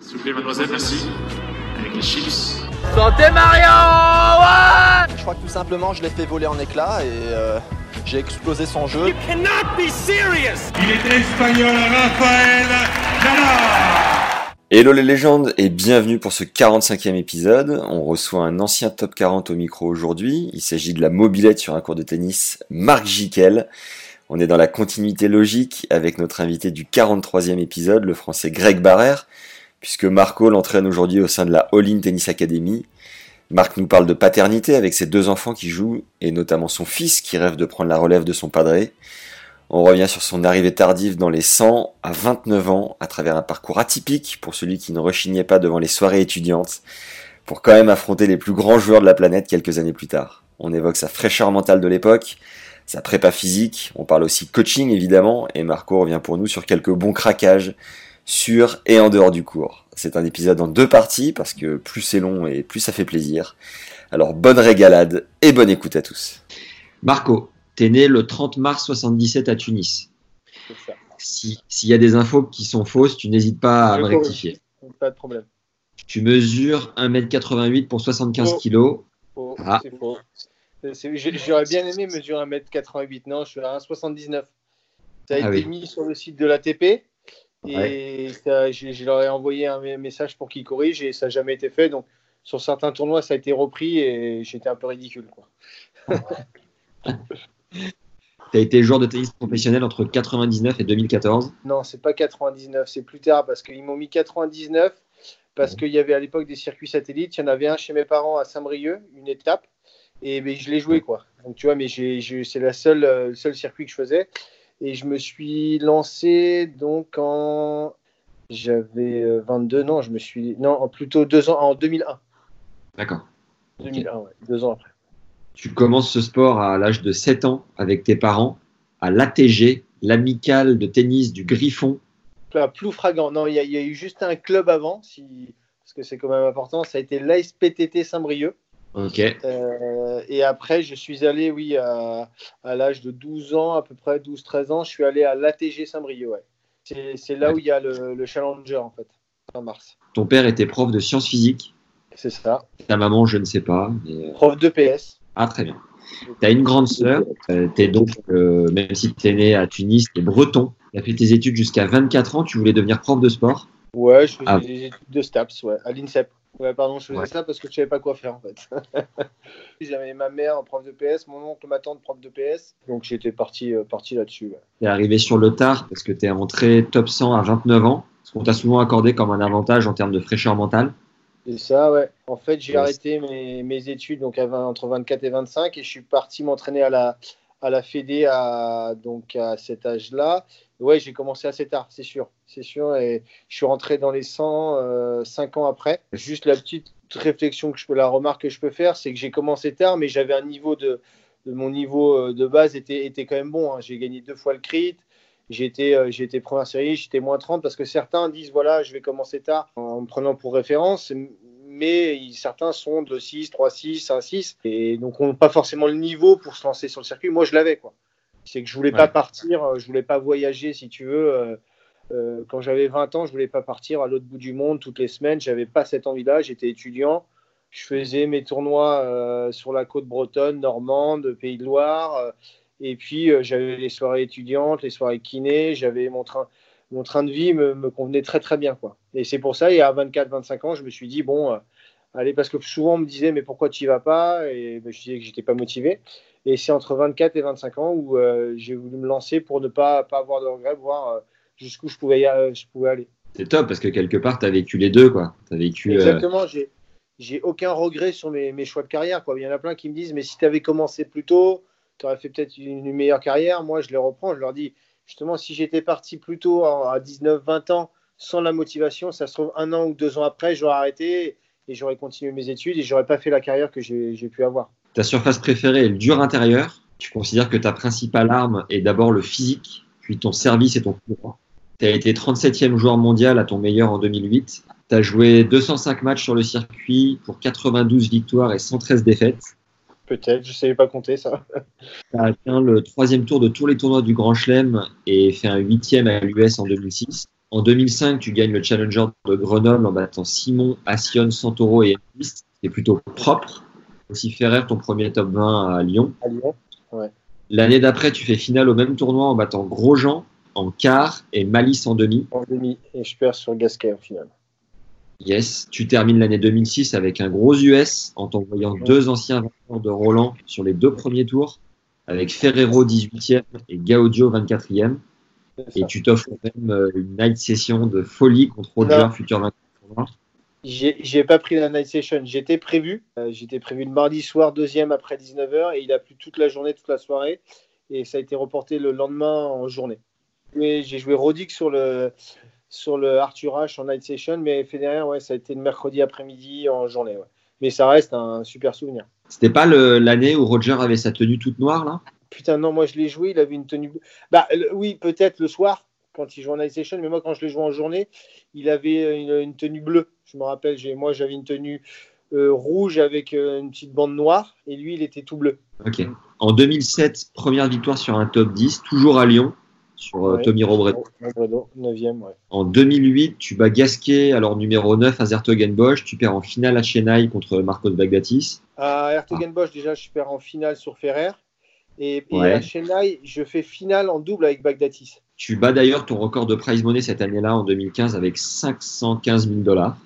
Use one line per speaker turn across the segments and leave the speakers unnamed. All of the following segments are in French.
S'il vous plaît, mademoiselle, merci. Avec les chips.
Santé Mario ouais
Je crois que tout simplement, je l'ai fait voler en éclats et euh, j'ai explosé son jeu.
cannot be serious
Il est espagnol, Raphaël Nadal
Hello les légendes et bienvenue pour ce 45e épisode. On reçoit un ancien top 40 au micro aujourd'hui. Il s'agit de la mobilette sur un cours de tennis, Marc Jiquel. On est dans la continuité logique avec notre invité du 43e épisode, le français Greg Barrère, puisque Marco l'entraîne aujourd'hui au sein de la All In Tennis Academy. Marc nous parle de paternité avec ses deux enfants qui jouent, et notamment son fils qui rêve de prendre la relève de son padré. On revient sur son arrivée tardive dans les 100 à 29 ans à travers un parcours atypique pour celui qui ne rechignait pas devant les soirées étudiantes pour quand même affronter les plus grands joueurs de la planète quelques années plus tard. On évoque sa fraîcheur mentale de l'époque, sa prépa physique, on parle aussi coaching évidemment et Marco revient pour nous sur quelques bons craquages sur et en dehors du cours. C'est un épisode en deux parties parce que plus c'est long et plus ça fait plaisir. Alors bonne régalade et bonne écoute à tous.
Marco, tu es né le 30 mars 77 à Tunis. S'il y a des infos qui sont fausses, tu n'hésites pas à
Je
me
corrige.
rectifier.
Pas de problème.
Tu mesures 1m88 pour 75
Oh.
kg.
Faux,
Ah.
C'est faux. C'est- j'ai- J'aurais bien aimé mesurer 1m88. Non, je suis à 1,79. Ça a
Ah
été
oui.
mis sur le site de l'ATP. Et
Ouais.
je leur ai envoyé un me- message pour qu'ils corrigent et ça n'a jamais été fait. Donc, sur certains tournois, ça a été repris et j'étais un peu ridicule.
Tu as été joueur de tennis professionnel entre 99 et 2014.
Non, c'est pas 99, c'est plus tard parce qu'ils m'ont mis 99 parce qu'il y avait à l'époque des circuits satellites. Il y en avait un chez mes parents à Saint-Brieuc, une étape, et je l'ai joué quoi. Donc tu vois, mais c'est euh, le seul circuit que je faisais. Et je me suis lancé donc en. J'avais euh, 22, non, je me suis. Non, plutôt deux ans, en 2001.
D'accord.
2001, ouais, deux ans après.
Tu commences ce sport à l'âge de 7 ans avec tes parents à l'ATG, l'amicale de tennis du Griffon.
Là, Ploufragan. Non, il y, a- il y a eu juste un club avant, si... parce que c'est quand même important. Ça a été l'ASPTT Saint-Brieuc.
Ok.
Euh, et après, je suis allé, oui, à, à l'âge de 12 ans, à peu près 12-13 ans, je suis allé à l'ATG Saint-Brieuc. Ouais. C'est, là où il y a le, le Challenger, en fait, en mars.
Ton père était prof de sciences physiques.
C'est ça.
Ta maman, je ne sais pas. mais, euh,
Prof de PS.
Ah, très bien. Tu as une grande sœur. tu es donc, euh, même si tu es né à Tunis, tu es breton. Tu as fait tes études jusqu'à 24 ans. Tu voulais devenir prof de sport?
Ouais, je faisais
Ah.
des études de STAPS, ouais, à l'INSEP. Ouais, pardon, je faisais
Ouais.
ça parce que je savais pas quoi faire, en fait. J'avais ma mère en prof de PS, mon oncle, ma tante prof de PS. Donc j'étais parti, euh, parti là-dessus. ouais.
Tu es arrivé sur le tard parce que tu es rentré top 100 à 29 ans. Ce qu'on t'a souvent accordé comme un avantage en termes de fraîcheur mentale.
C'est ça, ouais. En fait, j'ai
Ouais.
arrêté mes, mes études donc à 20 entre 24 et 25 et je suis parti m'entraîner à la, à la Fédé à, donc à cet âge-là. Ouais, j'ai commencé assez tard, c'est sûr. C'est sûr. Et je suis rentré dans les 100 euh, 5 ans après. Juste la petite réflexion que je peux, la remarque que je peux faire, c'est que j'ai commencé tard, mais j'avais un niveau de, mon niveau euh, de base était, était quand même bon. hein. J'ai gagné deux fois le crit. Été, euh, été première série, j'étais moins 30 parce que certains disent voilà, je vais commencer tard en me prenant pour référence, mais ils- certains sont de 6, 3, 6, 1, 6 et donc on n'a pas forcément le niveau pour se lancer sur le circuit. Moi, je l'avais quoi. C'est que je voulais pas partir, euh, je voulais pas voyager si tu veux. euh, euh, quand j'avais 20 ans, je voulais pas partir à l'autre bout du monde toutes les semaines. J'avais pas cette envie-là. J'étais étudiant. Je faisais mes tournois euh, sur la côte bretonne, normande, Pays de Loire. et puis, j'avais les soirées étudiantes, les soirées kiné. J'avais mon train, mon train de vie me, me convenait très, très bien. Quoi. Et c'est pour ça, et à 24, 25 ans, je me suis dit, bon, euh, allez, parce que souvent on me disait, mais pourquoi tu y vas pas? Et ben, je disais que j'étais pas motivé. Et c'est entre 24 et 25 ans où euh, j'ai voulu me lancer pour ne pas, pas avoir de regrets, voir euh, jusqu'où je pouvais, y a- je pouvais aller.
C'est top parce que quelque part, tu as vécu les deux. quoi. Tu as vécu.
Exactement, j'ai, j'ai aucun regret sur mes, mes choix de carrière. Quoi. Il y en a plein qui me disent, mais si tu avais commencé plus tôt, tu aurais fait peut-être une, une meilleure carrière. Moi, je les reprends, je leur dis, justement, si j'étais parti plus tôt à 19-20 ans sans la motivation, ça se trouve un an ou deux ans après, j'aurais arrêté et j'aurais continué mes études et j'aurais pas fait la carrière que j'ai pu avoir.
Ta surface préférée est le dur intérieur. Tu considères que ta principale arme est d'abord le physique, puis ton service et ton coup Tu as été 37e joueur mondial à ton meilleur en 2008. Tu as joué 205 matchs sur le circuit pour 92 victoires et 113 défaites.
Peut-être, je ne savais pas compter ça.
Tu as atteint le troisième tour de tous les tournois du Grand Chelem et fait un huitième à l'US en 2006. En 2005, tu gagnes le Challenger de Grenoble en battant Simon, Assion, Santoro et Ennis. C'est plutôt propre. Aussi Ferrer, ton premier top 20 à Lyon.
À Lyon, ouais.
L'année d'après, tu fais finale au même tournoi en battant Grosjean en quart et Malice en demi.
En demi, et je perds sur Gasquet en finale.
Yes, tu termines l'année 2006 avec un gros US en t'envoyant deux anciens vainqueurs de Roland sur les deux premiers tours, avec Ferrero 18e et Gaudio 24e. Et tu t'offres même euh, une night session de folie contre Roger, futur vainqueur.
J'ai pas pris la night session, j'étais prévu. Euh, j'étais prévu le mardi soir, deuxième après 19h, et il a plu toute la journée, toute la soirée. Et ça a été reporté le lendemain en journée. J'ai joué Rodic sur le, sur le Arthur H en night session, mais Federer, ouais, ça a été le mercredi après-midi en journée. Mais ça reste un super souvenir.
C'était pas l'année où Roger avait sa tenue toute noire là?
Putain, non, moi je l'ai joué, il avait une tenue. Bah oui, peut-être le soir quand il joue en session, mais moi quand je l'ai joué en journée, il avait une, tenue bleue. Je me rappelle, moi j'avais une tenue euh, rouge avec euh, une petite bande noire et lui il était tout bleu.
Ok. En 2007, première victoire sur un top 10, toujours à Lyon sur euh, Tommy Robredo.
9e, ouais.
En 2008, tu bats Gasquet, alors numéro 9 à Zertogenbosch. Tu perds en finale à Chennai contre Marcos Bagdatis.
À Zertogenbosch, déjà, je perds en finale sur Ferrer. Et, à Chennai, je fais finale en double avec Bagdatis.
Tu bats d'ailleurs ton record de prize money cette année-là, en 2015, avec 515 000 dollars.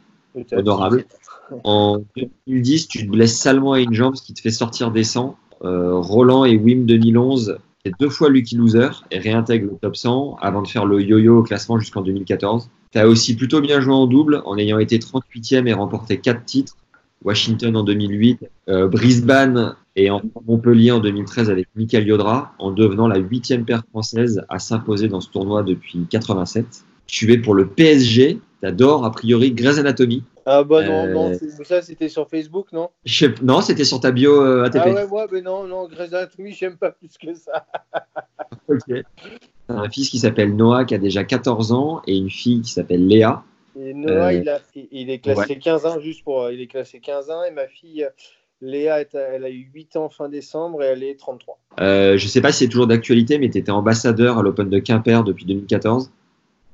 Honorable. En 2010, tu te blesses salement à une jambe, ce qui te fait sortir des 100. Euh, Roland et Wim 2011 deux fois Lucky Loser et réintègre le top 100 avant de faire le yo-yo au classement jusqu'en 2014. Tu as aussi plutôt bien joué en double en ayant été 38e et remporté 4 titres. Washington en 2008, euh, Brisbane et en Montpellier en 2013 avec Michael Yodra en devenant la huitième paire française à s'imposer dans ce tournoi depuis 87. Tu es pour le PSG, t'adores a priori Grey's Anatomy.
Ah bah non, non euh, ça c'était sur Facebook, non?
Non, c'était sur ta bio euh, ATP.
Ah ouais, moi, mais non, non, Grey's Anatomy, j'aime pas plus que ça.
ok. un fils qui s'appelle Noah qui a déjà 14 ans et une fille qui s'appelle Léa.
Et Noah, euh, il, a, il, est classé 15 ans, juste pour. Il est classé 15 ans et ma fille. Léa, elle a eu 8 ans fin décembre et elle est 33.
Euh, je sais pas si c'est toujours d'actualité, mais tu étais ambassadeur à l'Open de Quimper depuis 2014.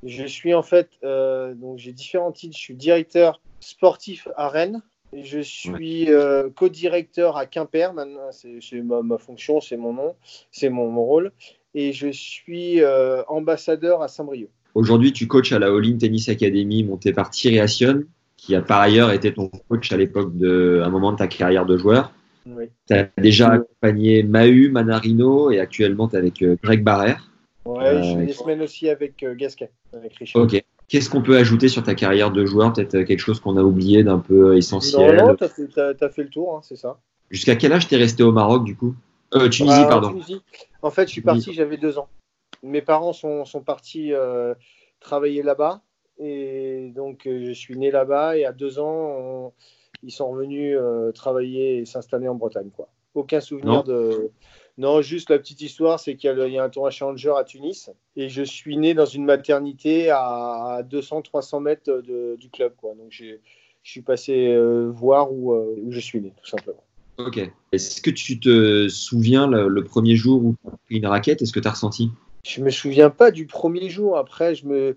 Je suis en fait, euh, donc j'ai différents titres. Je suis directeur sportif à Rennes. Je suis euh, co-directeur à Quimper. Maintenant, c'est ma, fonction, c'est mon nom, c'est mon, rôle. Et je suis ambassadeur à Saint-Brieuc.
Aujourd'hui, tu coaches à la All Tennis Academy montée par Thierry Assion, qui a par ailleurs été ton coach à l'époque de, un moment de ta carrière de joueur. Tu as déjà accompagné Mahu, Manarino et actuellement tu es avec Greg Barrère.
Ouais, je fais des semaines aussi avec Gasquet, avec
Richard. Ok. Qu'est-ce qu'on peut ajouter sur ta carrière de joueur? Peut-être euh, quelque chose qu'on a oublié d'un peu euh, essentiel?
Non, non, t'as fait, fait, le tour, hein, c'est ça.
Jusqu'à quel âge t'es resté au Maroc du coup? Euh, Tunisie, pardon. Tunisie.
En fait, je suis parti, j'avais deux ans. Mes parents sont, sont partis euh, travailler là-bas. Et donc, je suis né là-bas. Et à deux ans, ils sont revenus travailler et s'installer en Bretagne. Quoi. Aucun souvenir de. Non, juste la petite histoire, c'est qu'il y, a un tournoi Challenger à Tunis et je suis né dans une maternité à 200-300 mètres du club. Quoi. Donc je suis passé euh, voir euh, où, je suis né, tout simplement.
Ok. Est-ce que tu te souviens le, premier jour où tu as pris une raquette? Est-ce que tu as ressenti?
Je me souviens pas du premier jour. Après, je me,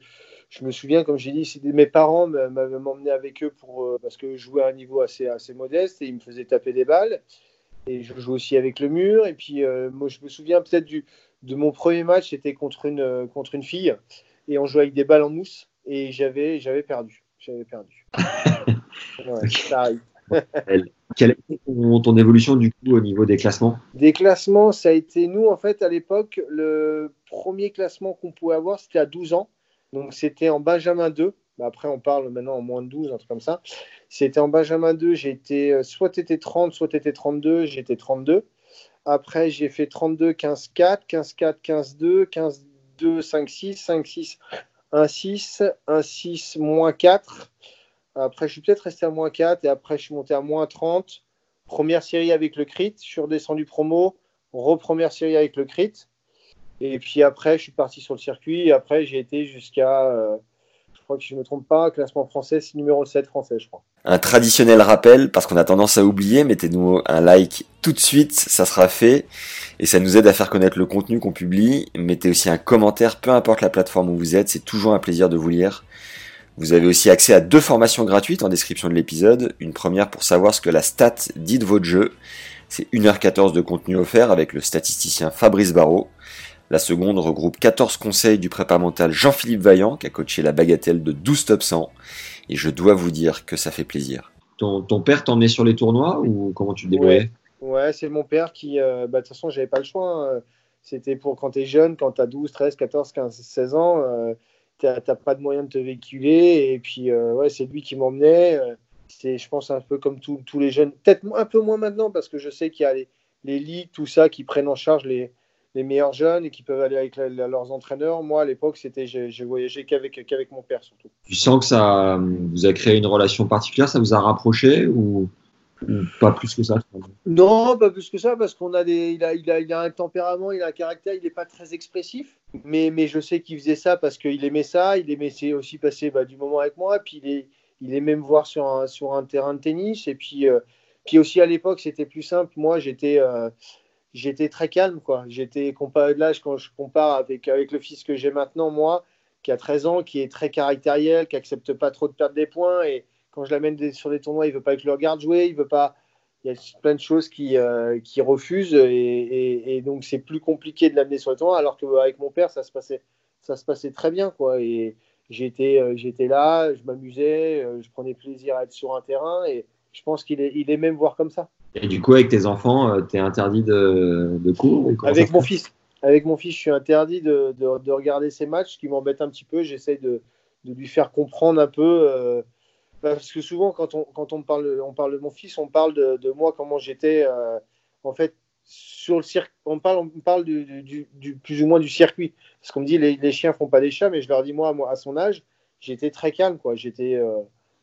je me souviens, comme j'ai dit, mes parents m'avaient emmené avec eux pour, euh, parce que je jouais à un niveau assez, assez modeste et ils me faisaient taper des balles et je joue aussi avec le mur. Et puis, euh, moi, je me souviens peut-être de mon premier match, c'était contre une, euh, contre une fille, et on jouait avec des balles en mousse, et j'avais, perdu. J'avais perdu.
ça arrive. Quelle a été ton, évolution du coup au niveau des classements?
Des classements, ça a été nous en fait à l'époque, le premier classement qu'on pouvait avoir, c'était à 12 ans. Donc c'était en Benjamin 2. Bah, après, on parle maintenant en moins de 12, un truc comme ça. C'était en Benjamin 2, j'ai été, euh, soit tu étais 30, soit tu étais 32, j'étais 32. Après, j'ai fait 32, 15, 4, 15, 4, 15, 2, 15, 2, 5, 6, 5, 6, 1, 6, 1, 6, moins 4. Après, je suis peut-être resté à moins 4 et après, je suis monté à moins 30. Première série avec le crit, je suis redescendu promo, re-première série avec le crit. Et puis après, je suis parti sur le circuit après, j'ai été jusqu'à. Euh, je crois que je ne me trompe pas, classement français, c'est numéro 7 français, je crois.
Un traditionnel rappel, parce qu'on a tendance à oublier, mettez-nous un like tout de suite, ça sera fait, et ça nous aide à faire connaître le contenu qu'on publie. Mettez aussi un commentaire, peu importe la plateforme où vous êtes, c'est toujours un plaisir de vous lire. Vous avez aussi accès à deux formations gratuites en description de l'épisode. Une première pour savoir ce que la stat dit de votre jeu. C'est 1h14 de contenu offert avec le statisticien Fabrice Barrault. La seconde regroupe 14 conseils du prépa mental Jean-Philippe Vaillant, qui a coaché la bagatelle de 12 top 100. Et je dois vous dire que ça fait plaisir.
Ton, ton père t'emmenait sur les tournois ou comment tu te débrouillais
ouais. c'est mon père qui. Euh, bah, de toute façon, j'avais pas le choix. Hein. C'était pour quand tu es jeune, quand tu as 12, 13, 14, 15, 16 ans, euh, tu n'as pas de moyen de te véhiculer. Et puis, euh, ouais, c'est lui qui m'emmenait. C'est, je pense, un peu comme tous les jeunes. Peut-être un peu moins maintenant, parce que je sais qu'il y a les, les ligues, tout ça, qui prennent en charge les, les meilleurs jeunes et qui peuvent aller avec leurs entraîneurs. Moi, à l'époque, c'était, je, voyageais qu'avec, qu'avec mon père surtout.
Tu sens que ça vous a créé une relation particulière, ça vous a rapproché ou, pas plus que ça
Non, pas plus que ça, parce qu'on a des, il a, il a, il a un tempérament, il a un caractère, il n'est pas très expressif, mais, mais je sais qu'il faisait ça parce qu'il aimait ça, il aimait aussi passer bah, du moment avec moi, puis il, est, il aimait me voir sur un, sur un terrain de tennis, et puis, euh, puis aussi à l'époque, c'était plus simple. Moi, j'étais euh, j'étais très calme. quoi. J'étais comparé de l'âge quand je compare avec, avec le fils que j'ai maintenant, moi, qui a 13 ans, qui est très caractériel, qui accepte pas trop de perdre des points. Et quand je l'amène sur des tournois, il veut pas que je le regarde jouer, il veut pas. Il y a plein de choses qui, euh, qui refusent et, et, donc c'est plus compliqué de l'amener sur les tournois. Alors qu'avec mon père, ça se passait, ça se passait très bien, quoi. Et j'étais, euh, j'étais là, je m'amusais, euh, je prenais plaisir à être sur un terrain et je pense qu'il est, il est même voir comme ça.
Et du coup, avec tes enfants, euh, tu es interdit de, de cours
Avec mon fils. Avec mon fils, je suis interdit de, de, regarder ses matchs, ce qui m'embête un petit peu. J'essaie de, lui faire comprendre un peu. Euh, parce que souvent, quand on, quand on, parle, on parle de mon fils, on parle de, moi, comment j'étais. Euh, en fait, sur le circuit, on parle, on parle du, du, plus ou moins du circuit. Parce qu'on me dit les, les chiens font pas des chats, mais je leur dis moi, à son âge, j'étais très calme, quoi. J'étais,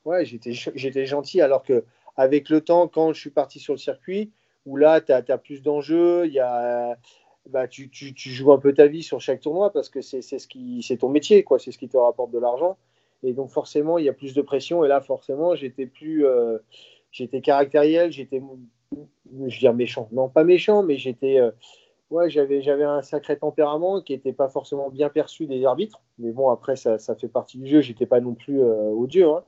ouais, j'étais gentil, alors que avec le temps, quand je suis parti sur le circuit, où là, tu as, plus d'enjeux, y a, bah, tu, tu, joues un peu ta vie sur chaque tournoi parce que c'est ce ton métier, quoi, c'est ce qui te rapporte de l'argent. Et donc forcément, il y a plus de pression. Et là, forcément, j'étais plus, euh, j'étais caractériel, j'étais, je veux méchant, non pas méchant, mais j'étais, euh, ouais, j'avais, j'avais un sacré tempérament qui n'était pas forcément bien perçu des arbitres. Mais bon, après, ça, ça fait partie du jeu. J'étais pas non plus euh, odieux. Hein.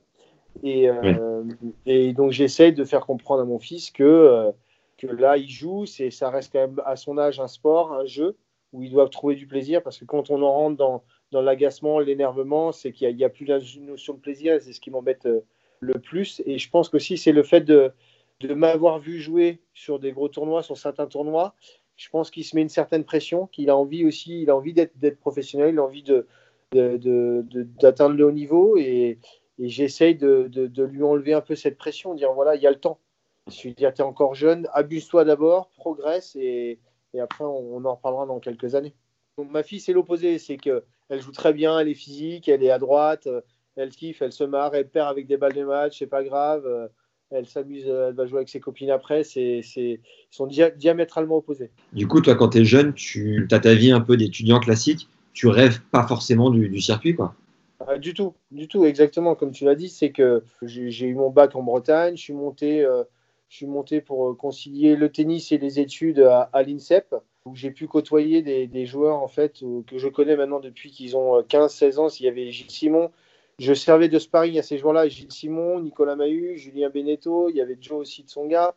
Et, euh, et donc j'essaye de faire comprendre à mon fils que, euh, que là, il joue, ça reste quand même à son âge un sport, un jeu, où il doit trouver du plaisir, parce que quand on en rentre dans, dans l'agacement, l'énervement, c'est qu'il n'y a, a, plus la notion de plaisir, c'est ce qui m'embête euh, le plus. Et je pense que si c'est le fait de, de m'avoir vu jouer sur des gros tournois, sur certains tournois, je pense qu'il se met une certaine pression, qu'il a envie aussi, il a envie d'être, professionnel, il a envie de, d'atteindre le haut niveau. Et, et j'essaye de, lui enlever un peu cette pression, dire voilà, il y a le temps. Je lui dire, tu es encore jeune, abuse-toi d'abord, progresse et, après on, en reparlera dans quelques années. Donc, ma fille, c'est l'opposé, c'est qu'elle joue très bien, elle est physique, elle est à droite, elle kiffe, elle se marre, elle perd avec des balles de match, c'est pas grave, elle s'amuse, elle va jouer avec ses copines après, c'est, ils sont diamétralement opposés.
Du coup, toi, quand tu es jeune, tu as ta vie un peu d'étudiant classique, tu rêves pas forcément du, du circuit, quoi.
Ah, du tout, du tout, exactement. Comme tu l'as dit, c'est que j'ai eu mon bac en Bretagne, je suis monté, euh, je suis monté pour euh, concilier le tennis et les études à, l'INSEP, où j'ai pu côtoyer des, joueurs en fait euh, que je connais maintenant depuis qu'ils ont 15-16 ans. S'il y avait Gilles Simon, je servais de sparring à ces joueurs-là, Gilles Simon, Nicolas Mahut, Julien Beneteau, il y avait Joe aussi de son gars.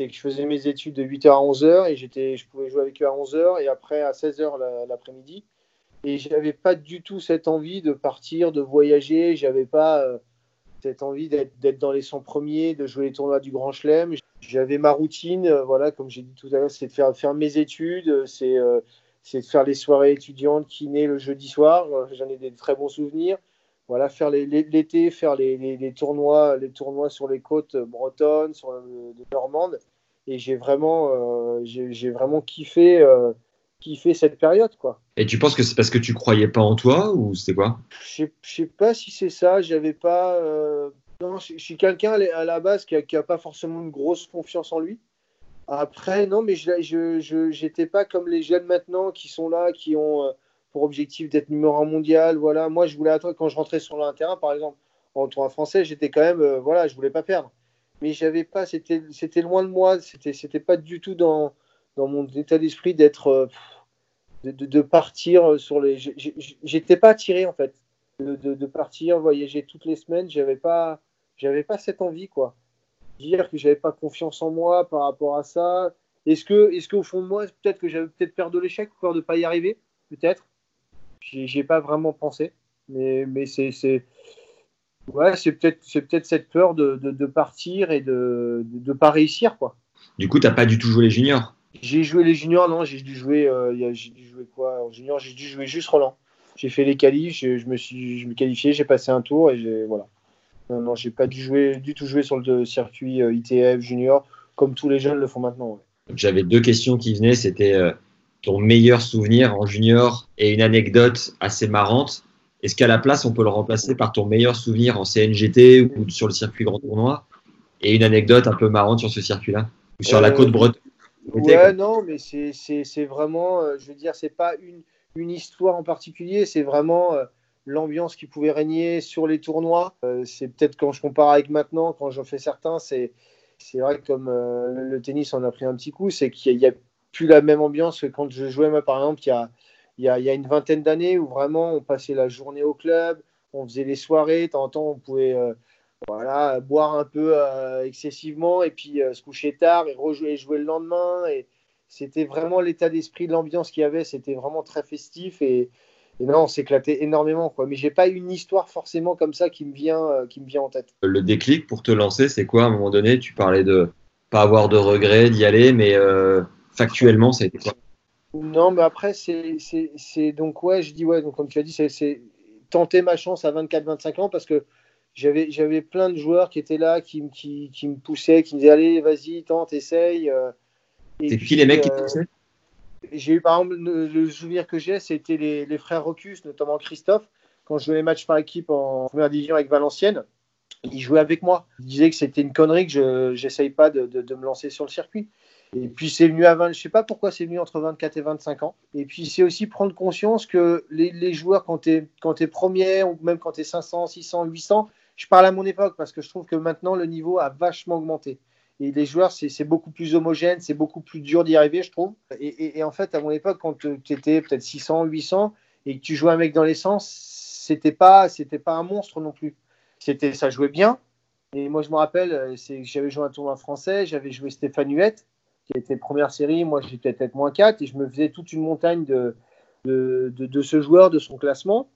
Et que je faisais mes études de 8h à 11h et j'étais, je pouvais jouer avec eux à 11h et après à 16h l'après-midi et j'avais pas du tout cette envie de partir, de voyager. J'avais pas euh, cette envie d'être dans les 100 premiers, de jouer les tournois du Grand Chelem. J'avais ma routine, euh, voilà, comme j'ai dit tout à l'heure, c'est de faire, mes études, c'est euh, de faire les soirées étudiantes qui naissent le jeudi soir. J'en ai des très bons souvenirs. Voilà, faire l'été, faire les, les, tournois, les tournois sur les côtes bretonnes, sur le, de Normande. Et j'ai vraiment, j'ai vraiment kiffé kiffé cette période, quoi.
Et tu penses que c'est parce que tu croyais pas en toi ou c'est quoi?
Je sais pas si c'est ça. J'avais pas. Euh, non, je, suis quelqu'un à la base qui a, pas forcément une grosse confiance en lui. Après, non, mais je j'étais pas comme les jeunes maintenant qui sont là, qui ont euh, pour objectif d'être numéro un mondial. Voilà, moi, je voulais attendre quand je rentrais sur le terrain, par exemple, en tournoi français, j'étais quand même, euh, voilà, je voulais pas perdre. Mais j'avais pas, c'était loin de moi. C'était pas du tout dans dans mon état d'esprit d'être de, partir sur les. J'étais pas attiré en fait de, partir voyager toutes les semaines. J'avais pas, j'avais pas cette envie quoi. Dire que j'avais pas confiance en moi par rapport à ça. Est-ce que, est-ce qu'au fond de moi, peut-être que j'avais peut-être peur de l'échec, peur de pas y arriver, peut-être. J'ai pas vraiment pensé, mais, mais c'est, ouais, c'est peut-être, peut-être cette peur de, de, partir et de, de, pas réussir quoi.
Du coup, t'as pas du tout joué les juniors?
J'ai joué les juniors, non, j'ai dû jouer, euh, j'ai dû jouer quoi En junior, j'ai dû jouer juste Roland. J'ai fait les qualifs, je, me suis, je me qualifié, j'ai passé un tour et j'ai voilà. Non, non, j'ai pas dû jouer, du tout jouer sur le circuit euh, ITF junior comme tous les jeunes le font maintenant.
J'avais deux questions qui venaient, c'était euh, ton meilleur souvenir en junior et une anecdote assez marrante. Est-ce qu'à la place, on peut le remplacer par ton meilleur souvenir en CNGT ou sur le circuit Grand Tournoi et une anecdote un peu marrante sur ce circuit-là? Ou sur la côte bretonne?
Ouais, non, mais c'est vraiment, euh, je veux dire, c'est pas une, une, histoire en particulier, c'est vraiment euh, l'ambiance qui pouvait régner sur les tournois. Euh, c'est peut-être quand je compare avec maintenant, quand j'en fais certains, c'est vrai que comme le tennis en a pris un petit coup, c'est qu'il n'y a, plus la même ambiance que quand je jouais, moi, par exemple, il y a, il y a, il y a une vingtaine d'années où vraiment on passait la journée au club, on faisait les soirées, de temps en temps on pouvait voilà, boire un peu euh, excessivement et puis euh, se coucher tard et rejouer jouer le lendemain. Et c'était vraiment l'état d'esprit de l'ambiance qu'il y avait. C'était vraiment très festif et, non, on s'éclatait énormément. Quoi. Mais j'ai pas une histoire forcément comme ça qui me vient, euh, qui me vient en tête.
Le déclic pour te lancer, c'est quoi? À un moment donné Tu parlais de pas avoir de regrets d'y aller, mais factuellement, ça a été quoi?
Non, mais après, c'est donc, ouais, je dis, ouais, donc comme tu as dit, c'est tenter ma chance à 24-25 ans parce que j'avais, j'avais plein de joueurs qui étaient là, qui, qui, qui, me poussaient, qui me disaient allez, vas-y, tente, essaye. Euh.
C'est qui les mecs qui euh, poussaient?
J'ai eu par exemple le, souvenir que j'ai, c'était les, les, frères Rocus, notamment Christophe, quand je jouais les matchs par équipe en première division avec Valenciennes. Ils jouaient avec moi. Ils disaient que c'était une connerie, que je n'essaye pas de, de, de, me lancer sur le circuit. Et puis c'est venu à 20, je sais pas pourquoi c'est venu entre 24 et 25 ans. Et puis c'est aussi prendre conscience que les, joueurs, quand tu es, es premier, ou même quand tu es 500, 600, 800, je parle à mon époque parce que je trouve que maintenant le niveau a vachement augmenté. Et les joueurs, c'est beaucoup plus homogène, c'est beaucoup plus dur d'y arriver, je trouve. Et, en fait, à mon époque, quand tu étais peut-être 600, 800 et que tu jouais un mec dans l'essence, c'était pas, c'était pas un monstre non plus. Ça jouait bien. Et moi, je me rappelle, euh, j'avais joué un tournoi français, j'avais joué Stéphane Huette, qui était première série. Moi, j'étais peut-être moins 4 et je me faisais toute une montagne de, de, de ce joueur, de son classement.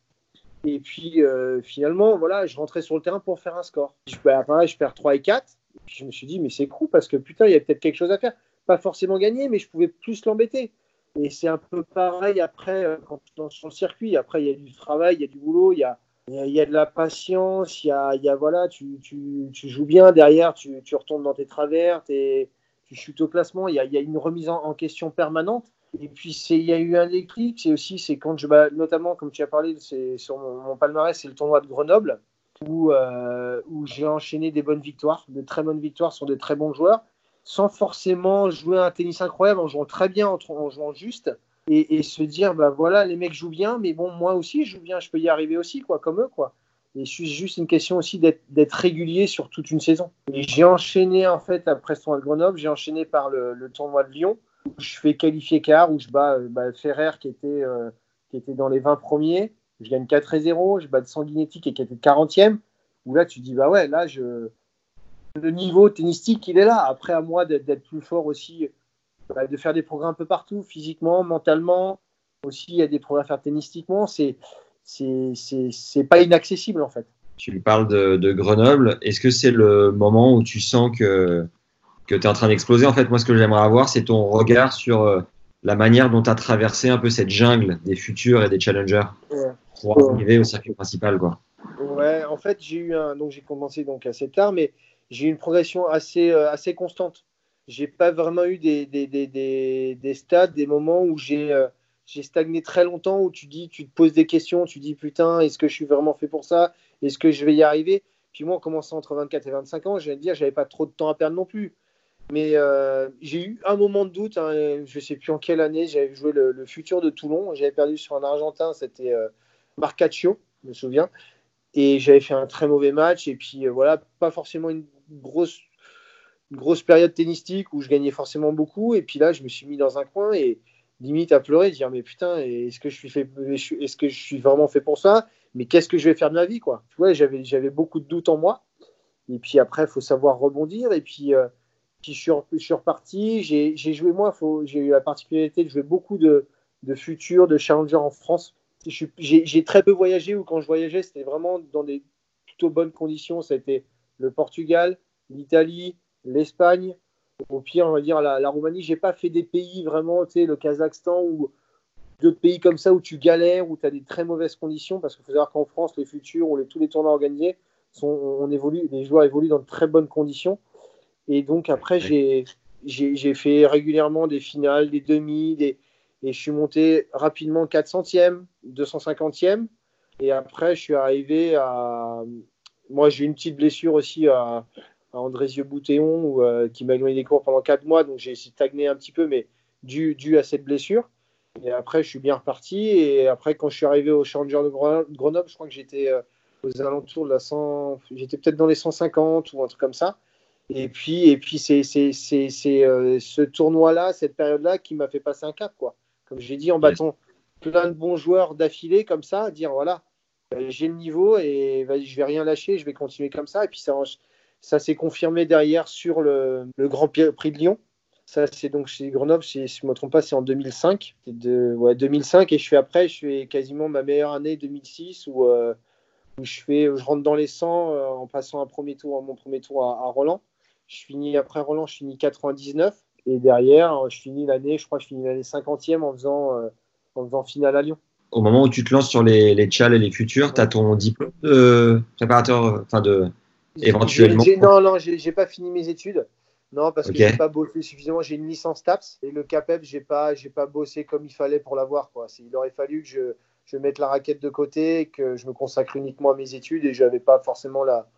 Et puis euh, finalement, voilà, je rentrais sur le terrain pour faire un score. Je perds, je perds 3 et 4. Et puis je me suis dit, mais c'est cool parce que putain, il y a peut-être quelque chose à faire. Pas forcément gagner, mais je pouvais plus l'embêter. Et c'est un peu pareil après, euh, quand tu sur le circuit. Après, il y a du travail, il y a du boulot, il y a, il y a de la patience, il y a, y a voilà, tu, tu, tu, joues bien derrière, tu, tu retournes dans tes travers, tu chutes au classement, il y a, une remise en question permanente. Et puis, il y a eu un déclic, c'est aussi, c'est quand je, bah, notamment, comme tu as parlé, c'est sur mon, palmarès, c'est le tournoi de Grenoble, où, euh, où j'ai enchaîné des bonnes victoires, de très bonnes victoires sur de très bons joueurs, sans forcément jouer un tennis incroyable, en jouant très bien, en, jouant juste, et, se dire, bah voilà, les mecs jouent bien, mais bon, moi aussi, je joue bien, je peux y arriver aussi, quoi, comme eux, quoi. Et c'est juste une question aussi d'être régulier sur toute une saison. Et j'ai enchaîné, en fait, après ce tournoi de Grenoble, j'ai enchaîné par le, tournoi de Lyon, où je fais qualifier car, où je bats euh, bah, Ferrer qui était, euh, qui était dans les 20 premiers. Je gagne 4 0. Je bats Sanguinetti qui était 40e. Où là, tu dis, bah ouais, là, le niveau tennistique, il est là. Après, à moi d'être plus fort aussi, bah, de faire des progrès un peu partout, physiquement, mentalement. Aussi, il y a des progrès à faire tennistiquement. C'est c'est pas inaccessible en fait.
Tu parles de, de Grenoble. Est-ce que c'est le moment où tu sens que que tu es en train d'exploser? En fait, moi, ce que j'aimerais avoir, c'est ton regard sur euh, la manière dont tu as traversé un peu cette jungle des futurs et des challengers pour arriver au circuit principal. Quoi.
Ouais, en fait, j'ai eu un. Donc, j'ai commencé donc assez tard, mais j'ai eu une progression assez, euh, assez constante. j'ai pas vraiment eu des, des, des, des, stades, des moments où j'ai euh, j'ai stagné très longtemps, où tu dis, tu te poses des questions, tu dis putain, est-ce que je suis vraiment fait pour ça? Est-ce que je vais y arriver? Puis moi, en commençant entre 24 et 25 ans, je vais dire, j'avais pas trop de temps à perdre non plus. Mais euh, j'ai eu un moment de doute, hein, je sais plus en quelle année, j'avais joué le, futur de Toulon, j'avais perdu sur un Argentin, c'était euh, Marcaccio, je me souviens, et j'avais fait un très mauvais match, et puis voilà, pas forcément une grosse grosse période tennistique où je gagnais forcément beaucoup. Et puis là, je me suis mis dans un coin et limite à pleurer, dire mais putain, est-ce que je suis fait, est-ce que je suis vraiment fait pour ça? Mais qu'est-ce que je vais faire de ma vie, quoi? Tu j'avais, j'avais beaucoup de doutes en moi. Et puis après, faut savoir rebondir. Et puis, euh, puis je, suis, je, suis, reparti. J'ai, joué moi. J'ai eu la particularité de jouer beaucoup de, de futurs, de challengers en France. J'ai, très peu voyagé ou quand je voyageais, c'était vraiment dans des plutôt bonnes conditions. Ça a été le Portugal, l'Italie, l'Espagne, au pire, on va dire la, la Roumanie. J'ai pas fait des pays vraiment, tu sais, le Kazakhstan ou d'autres pays comme ça où tu galères, où tu as des très mauvaises conditions, parce qu'il faut savoir qu'en France, les futurs ou les, tous les tournois organisés, sont, on évolue, les joueurs évoluent dans de très bonnes conditions. Et donc après, j'ai j'ai fait régulièrement des finales, des demi, des, et je suis monté rapidement 400e, 250e. Et après, je suis arrivé à. Moi, j'ai une petite blessure aussi à, à Andrézieux Boutéon euh, qui m'a éloigné des cours pendant 4 mois, donc j'ai stagné un petit peu, mais dû, dû, à cette blessure. Et après, je suis bien reparti. Et après, quand je suis arrivé au Challenger de Grenoble, je crois que j'étais euh, aux alentours de la 100, j'étais peut-être dans les 150 ou un truc comme ça. Et puis, et puis c'est, c'est, c'est, c'est euh, ce tournoi-là, cette période-là, qui m'a fait passer un cap, quoi. Comme j'ai dit, en battant plein de bons joueurs d'affilée, comme ça, dire voilà, j'ai le niveau et je vais rien lâcher, je vais continuer comme ça. Et puis ça, ça s'est confirmé derrière sur le, Grand Prix de Lyon. Ça, c'est donc chez Grenoble, si je ne me trompe pas, c'est en 2005. De, ouais, 2005. Et je fais après, je fais quasiment ma meilleure année 2006 où, euh, je, rentre dans les 100 euh, en passant un premier tour, mon premier tour à, Roland. Je finis après Roland, je finis 99. Et derrière, je finis l'année, je crois que je finis l'année 50e en faisant, euh, en faisant finale à Lyon.
Au moment où tu te lances sur les, les et les futurs, tu as ton diplôme de préparateur, enfin de, éventuellement
Non, non, j'ai pas fini mes études. Non, parce que j'ai pas bossé suffisamment. J'ai une licence TAPS et le CAPEP, j'ai pas, j'ai pas bossé comme il fallait pour l'avoir. Quoi. Il aurait fallu que je, je mette la raquette de côté, que je me consacre uniquement à mes études et j'avais pas forcément la,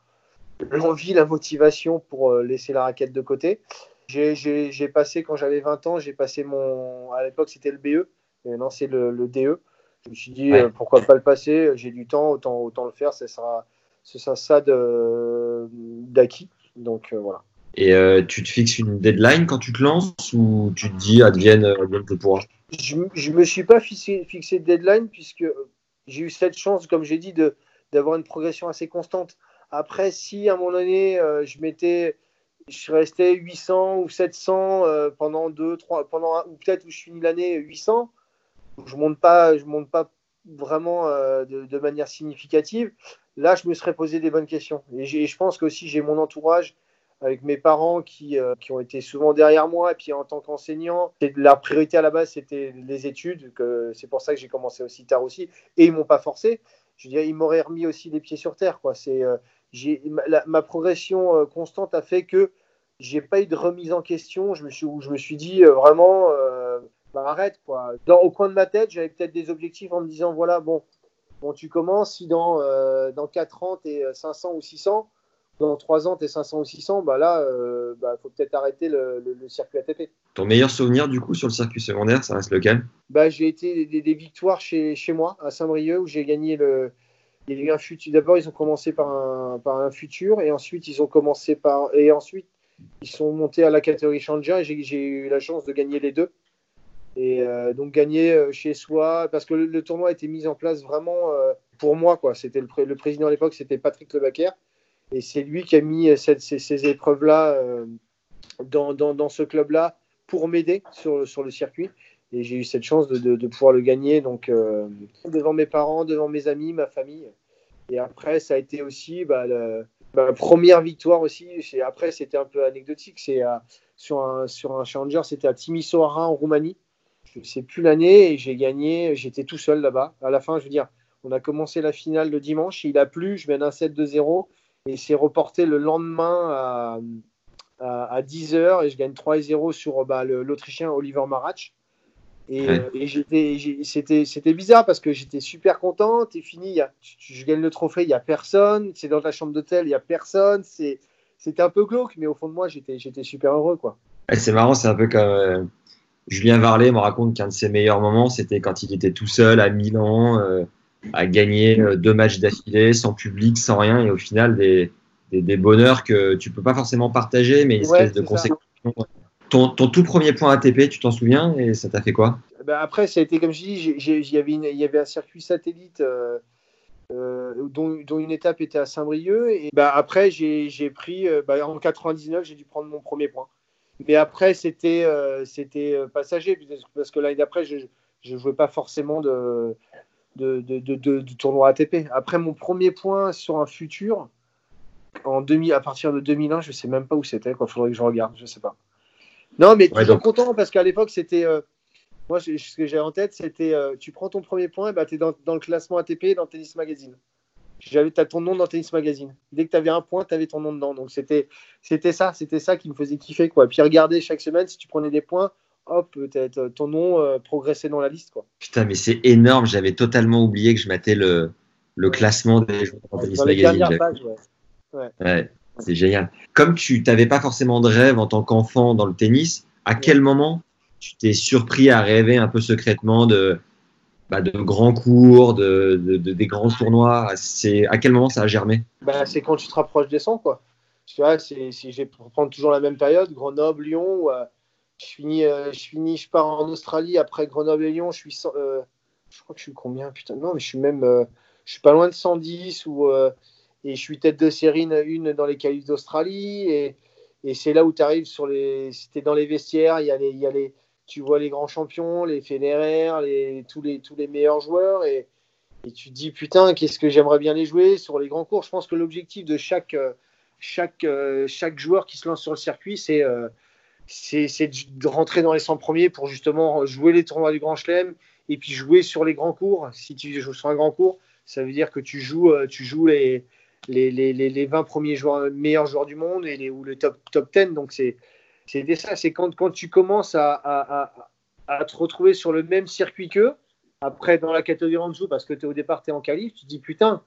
l'envie, la motivation pour euh, laisser la raquette de côté. J'ai passé, quand j'avais 20 ans, j'ai passé mon. À l'époque, c'était le BE, maintenant c'est le, le, DE. Je me suis dit, euh, pourquoi pas le passer? J'ai du temps, autant, autant le faire, ça sera c'est ça, ça d'acquis. Donc euh, voilà.
Et euh, tu te fixes une deadline quand tu te lances ou tu te dis advienne, advienne que pourra?
Je ne me suis pas fixé, fixé de deadline puisque j'ai eu cette chance, comme j'ai dit, d'avoir une progression assez constante. Après, si à un moment donné, euh, je m'étais, je restais 800 ou 700 pendant deux, trois, pendant ou peut-être où je finis l'année 800, je monte pas, je monte pas vraiment de, de, manière significative là, je me serais posé des bonnes questions. Et, je pense qu'aussi, j'ai mon entourage avec mes parents qui, euh, qui, ont été souvent derrière moi. Et puis, en tant qu'enseignant, la priorité à la base, c'était les études. C'est pour ça que j'ai commencé aussi tard aussi. Et ils m'ont pas forcé. Je dire, ils m'auraient remis aussi les pieds sur terre. Quoi. Euh, ma, progression euh, constante a fait que j'ai pas eu de remise en question. Je me suis, je me suis dit vraiment, bah, arrête. Quoi. Au coin de ma tête, j'avais peut-être des objectifs en me disant, voilà, bon, Bon, tu commences, si dans, euh, dans 4 ans, tu es 500 ou 600, dans 3 ans, tu es 500 ou 600, bah là, il euh, bah, faut peut-être arrêter le, circuit ATP.
Ton meilleur souvenir, du coup, sur le circuit secondaire, ça reste lequel?
Bah, J'ai été des, victoires chez, chez moi, à Saint-Brieuc, où j'ai gagné le. Il y a eu un futur. D'abord, ils ont commencé par un, par un futur, et ensuite, ils ont commencé par. Et ensuite, ils sont montés à la catégorie Challenger, et j'ai eu la chance de gagner les deux. Et euh, donc gagner euh, chez soi, parce que le, tournoi a été mis en place vraiment euh, pour moi. Quoi. C'était le, le, président à l'époque, c'était Patrick Lebacker. Et c'est lui qui a mis cette, ces, épreuves-là dans, dans, dans, ce club-là pour m'aider sur, sur le circuit. Et j'ai eu cette chance de, de, pouvoir le gagner donc, devant mes parents, devant mes amis, ma famille. Et après, ça a été aussi bah, ma première victoire aussi. Après, c'était un peu anecdotique. C'est sur, un, sur un challenger, c'était à Timisoara en Roumanie je ne sais plus l'année, et j'ai gagné, j'étais tout seul là-bas. À la fin, je veux dire, on a commencé la finale le dimanche, il a plu, je mène un 7 2 0, et c'est reporté le lendemain à, 10h et je gagne 3-0 sur bah, l'Autrichien Oliver Marach. Et, c'était bizarre parce que j'étais super content. T'es fini, je gagne le trophée, il n'y a personne. C'est dans ta chambre d'hôtel, il n'y a personne. C'était un peu glauque, mais au fond de moi, j'étais super heureux. quoi.
c'est marrant, c'est un peu comme euh, Julien Varlet me raconte qu'un de ses meilleurs moments, c'était quand il était tout seul à Milan, euh, à gagner euh, deux matchs d'affilée, sans public, sans rien, et au final, des, des, bonheurs que tu peux pas forcément partager, mais une espèce de conséquence ton, tout premier point ATP, tu t'en souviens et ça t'a fait quoi?
Ben Après, ça a été comme je dis, il y avait un circuit satellite euh, euh, dont, une étape était à Saint-Brieuc. Et ben après, j'ai pris, ben en 99, j'ai dû prendre mon premier point. Mais après, c'était c'était passager, parce que l'année d'après, je ne jouais pas forcément de, de, de, de, tournoi ATP. Après, mon premier point sur un futur, en demi, à partir de 2001, je ne sais même pas où c'était. Il faudrait que je regarde, je ne sais pas. Non, mais tu es content parce qu'à l'époque, c'était. Euh, moi, ce que j'ai en tête, c'était euh, tu prends ton premier point, bah, tu es dans, le classement ATP dans Tennis Magazine. Tu as ton nom dans Tennis Magazine. Dès que tu avais un point, tu avais ton nom dedans. Donc c'était ça, c'était ça qui me faisait kiffer. Quoi. Puis regarder chaque semaine, si tu prenais des points, hop, peut-être ton nom euh, progressait dans la liste. Quoi.
Putain, mais c'est énorme. J'avais totalement oublié que je mettais le, le classement des joueurs dans Tennis Magazine. ouais. ouais. C'est génial. Comme tu n'avais pas forcément de rêve en tant qu'enfant dans le tennis, à quel moment tu t'es surpris à rêver un peu secrètement de, bah, de grands cours, de, des grands tournois C'est à quel moment ça a germé?
Bah, C'est quand tu te rapproches des 100, quoi. Tu vois, si je vais prendre toujours la même période, Grenoble, Lyon, euh, je finis, euh, je je pars en Australie après Grenoble et Lyon, je suis, euh, je crois que je suis combien? Putain, non, mais je suis même, je suis pas loin de 110 ou et je suis tête de série une dans les qualifs d'Australie et, et c'est là où tu arrives sur les c'était dans les vestiaires il y a il y a les tu vois les grands champions les Federer les tous les tous les meilleurs joueurs et, tu te dis putain qu'est-ce que j'aimerais bien les jouer sur les grands cours je pense que l'objectif de chaque chaque chaque joueur qui se lance sur le circuit c'est euh, c'est de rentrer dans les 100 premiers pour justement jouer les tournois du Grand Chelem et puis jouer sur les grands cours. Si tu joues sur un grand cours, ça veut dire que tu joues, euh, tu joues les, les, les, les, 20 premiers joueurs, meilleurs joueurs du monde et les, ou le top, top 10. Donc, c'est ça. C'est quand, tu commences à, te retrouver sur le même circuit qu'eux, après dans la catégorie en dessous, parce que es, au départ, tu es en qualif, tu te dis putain,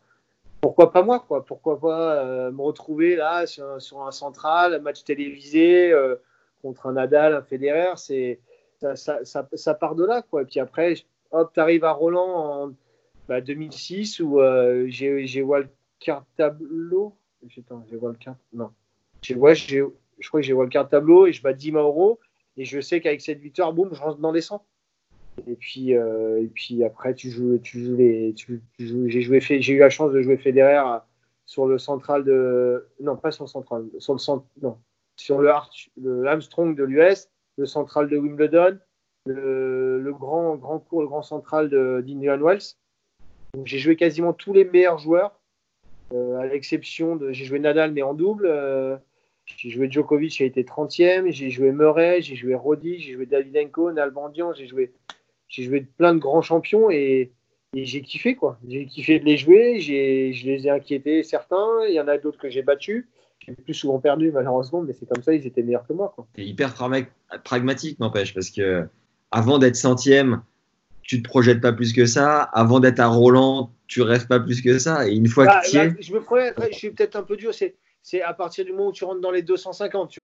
pourquoi pas moi quoi? Pourquoi pas euh, me retrouver là sur, un central, un match télévisé euh, contre un Nadal, un Federer ça, ça, part de là. quoi. Et puis après, hop, tu arrives à Roland en bah, 2006 où euh, j'ai carte tableau. Attends, j'ai carte Non. Ouais, je crois que j'ai carte tableau et je bats 10 euros. Et je sais qu'avec cette victoire, boum, je rentre dans les 100. Et puis, euh, et puis après, tu joues, tu joues les, tu, j'ai joué, j'ai eu la chance de jouer Federer sur le central de, non pas sur le central, sur le centre, non, sur le, le Armstrong de l'US, le central de Wimbledon, le, grand, grand cours, le grand central d'Indian Wells. J'ai joué quasiment tous les meilleurs joueurs euh, à l'exception de. J'ai joué Nadal, mais en double. Euh, j'ai joué Djokovic, a été 30e. J'ai joué Murray, j'ai joué Roddy, j'ai joué Davidenko, Nalbandian. J'ai joué, j'ai joué plein de grands champions et, j'ai kiffé, quoi. J'ai kiffé de les jouer. Je les ai inquiétés, certains. Il y en a d'autres que j'ai battus. J'ai plus souvent perdu, malheureusement, mais c'est comme ça, ils étaient meilleurs que moi.
C'est hyper pragmatique, n'empêche, parce que avant d'être centième, tu te projettes pas plus que ça. Avant d'être à Roland, tu rêves pas plus que ça. Et une fois bah, que tu es.
Je me promets, je suis peut-être un peu dur. C'est à partir du moment où tu rentres dans les 250. Tu...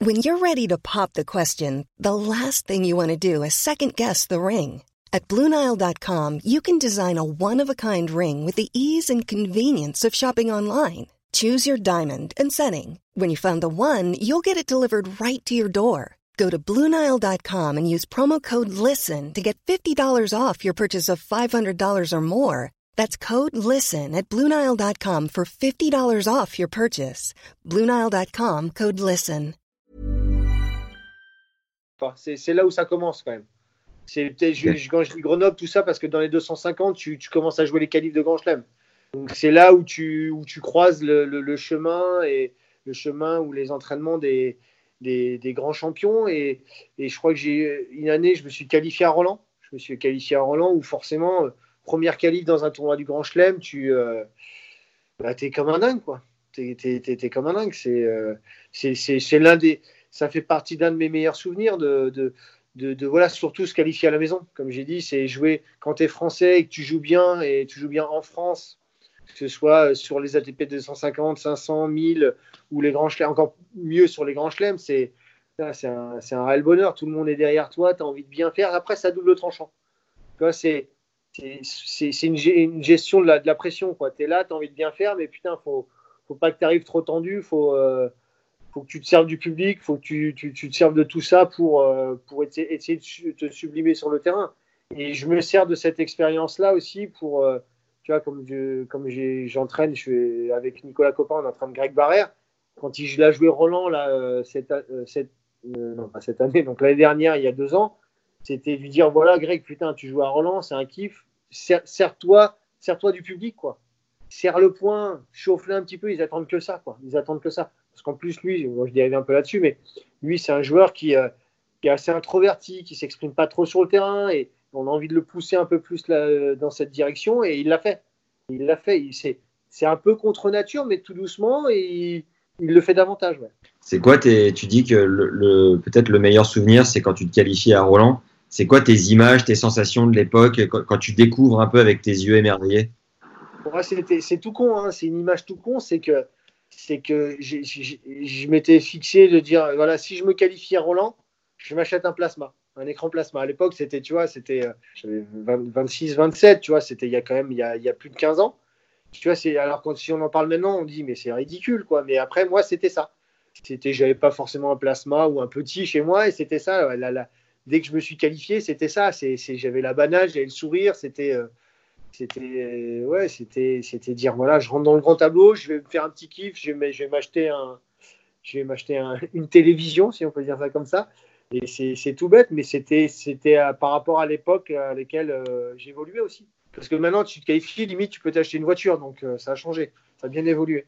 When you're ready to pop the question, the last thing you want to do is second guess the ring. At BlueNile.com, you can design a one-of-a-kind ring with the ease and convenience of shopping online. Choose your diamond and setting. When you find the one, you'll get it delivered right to your door. Go to Bluenile.com and use promo code LISTEN to get $50 off your purchase of $500 or more. That's code LISTEN at Bluenile.com for $50 off your purchase. Bluenile.com, code LISTEN.
C'est là où ça commence quand même. C'est je, quand je dis Grenoble, tout ça, parce que dans les 250, tu, tu commences à jouer les qualifs de Grand Chelem. Donc c'est là où tu, où tu croises le, le, le chemin et le chemin ou les entraînements des des, grands champions. Et, je crois que j'ai une année, je me suis qualifié à Roland. Je me suis qualifié à Roland où forcément, euh, première qualif dans un tournoi du Grand Chelem, tu euh, bah, es comme un dingue. quoi. T'es es, comme un dingue. C'est l'un des. Ça fait partie d'un de mes meilleurs souvenirs de, de, de, voilà, surtout se qualifier à la maison. Comme j'ai dit, c'est jouer quand tu es français et que tu joues bien et tu joues bien en France, que ce soit sur les ATP 250, 500, 1000 ou les grands chelems, encore mieux sur les grands chelems, c'est un, un réel bonheur. Tout le monde est derrière toi, tu as envie de bien faire. Après, ça double tranchant. C'est une, une, gestion de la, pression. Tu es là, tu as envie de bien faire, mais putain, faut, faut pas que tu arrives trop tendu. faut. Euh, faut que tu te serves du public, faut que tu, tu, te serves de tout ça pour, euh, pour essayer, essayer, de te sublimer sur le terrain. Et je me sers de cette expérience-là aussi pour, euh, tu vois, comme je, comme j'entraîne, je suis avec Nicolas Copin, on entraîne Greg Barrère. Quand il a joué Roland là, cette, cette non, pas cette année, donc l'année dernière, il y a deux ans, c'était lui dire voilà, Greg, putain, tu joues à Roland, c'est un kiff. Serre-toi, serre-toi du public, quoi. Serre le point, chauffe-le un petit peu. Ils attendent que ça, quoi. Ils attendent que ça. Parce qu'en plus, lui, moi, je dérive un peu là-dessus, mais lui, c'est un joueur qui, euh, qui, est assez introverti, qui s'exprime pas trop sur le terrain, et on a envie de le pousser un peu plus là, dans cette direction, et il l'a fait. Il l'a fait. C'est un peu contre nature, mais tout doucement, et il, le fait davantage.
C'est quoi Tu dis que le, peut-être le meilleur souvenir, c'est quand tu te qualifies à Roland. C'est quoi tes images, tes sensations de l'époque, quand, tu découvres un peu avec tes yeux émerveillés?
C'est tout con, hein. c'est une image tout con, c'est que c'est que je m'étais fixé de dire voilà, si je me qualifie à Roland, je m'achète un plasma, un écran plasma. À l'époque, c'était, tu vois, c'était, euh, j'avais 26, 27, tu vois, c'était il y a quand même, il y a, il y a plus de 15 ans. Tu vois, c'est, alors quand si on en parle maintenant, on dit, mais c'est ridicule, quoi. Mais après, moi, c'était ça. C'était, j'avais pas forcément un plasma ou un petit chez moi, et c'était ça. Dès que je me suis qualifié, c'était ça. C'est, j'avais la banane, j'avais le sourire, c'était. Euh, c'était ouais, c'était c'était dire voilà, je rentre dans le grand tableau, je vais me faire un petit kiff, je vais, m'acheter un je vais m'acheter une télévision si on peut dire ça comme ça. Et c'est tout bête, mais c'était c'était par rapport à l'époque à laquelle euh, j'évoluais aussi. Parce que maintenant, tu te qualifies, limite, tu peux t'acheter une voiture, donc euh, ça a changé, ça a bien évolué.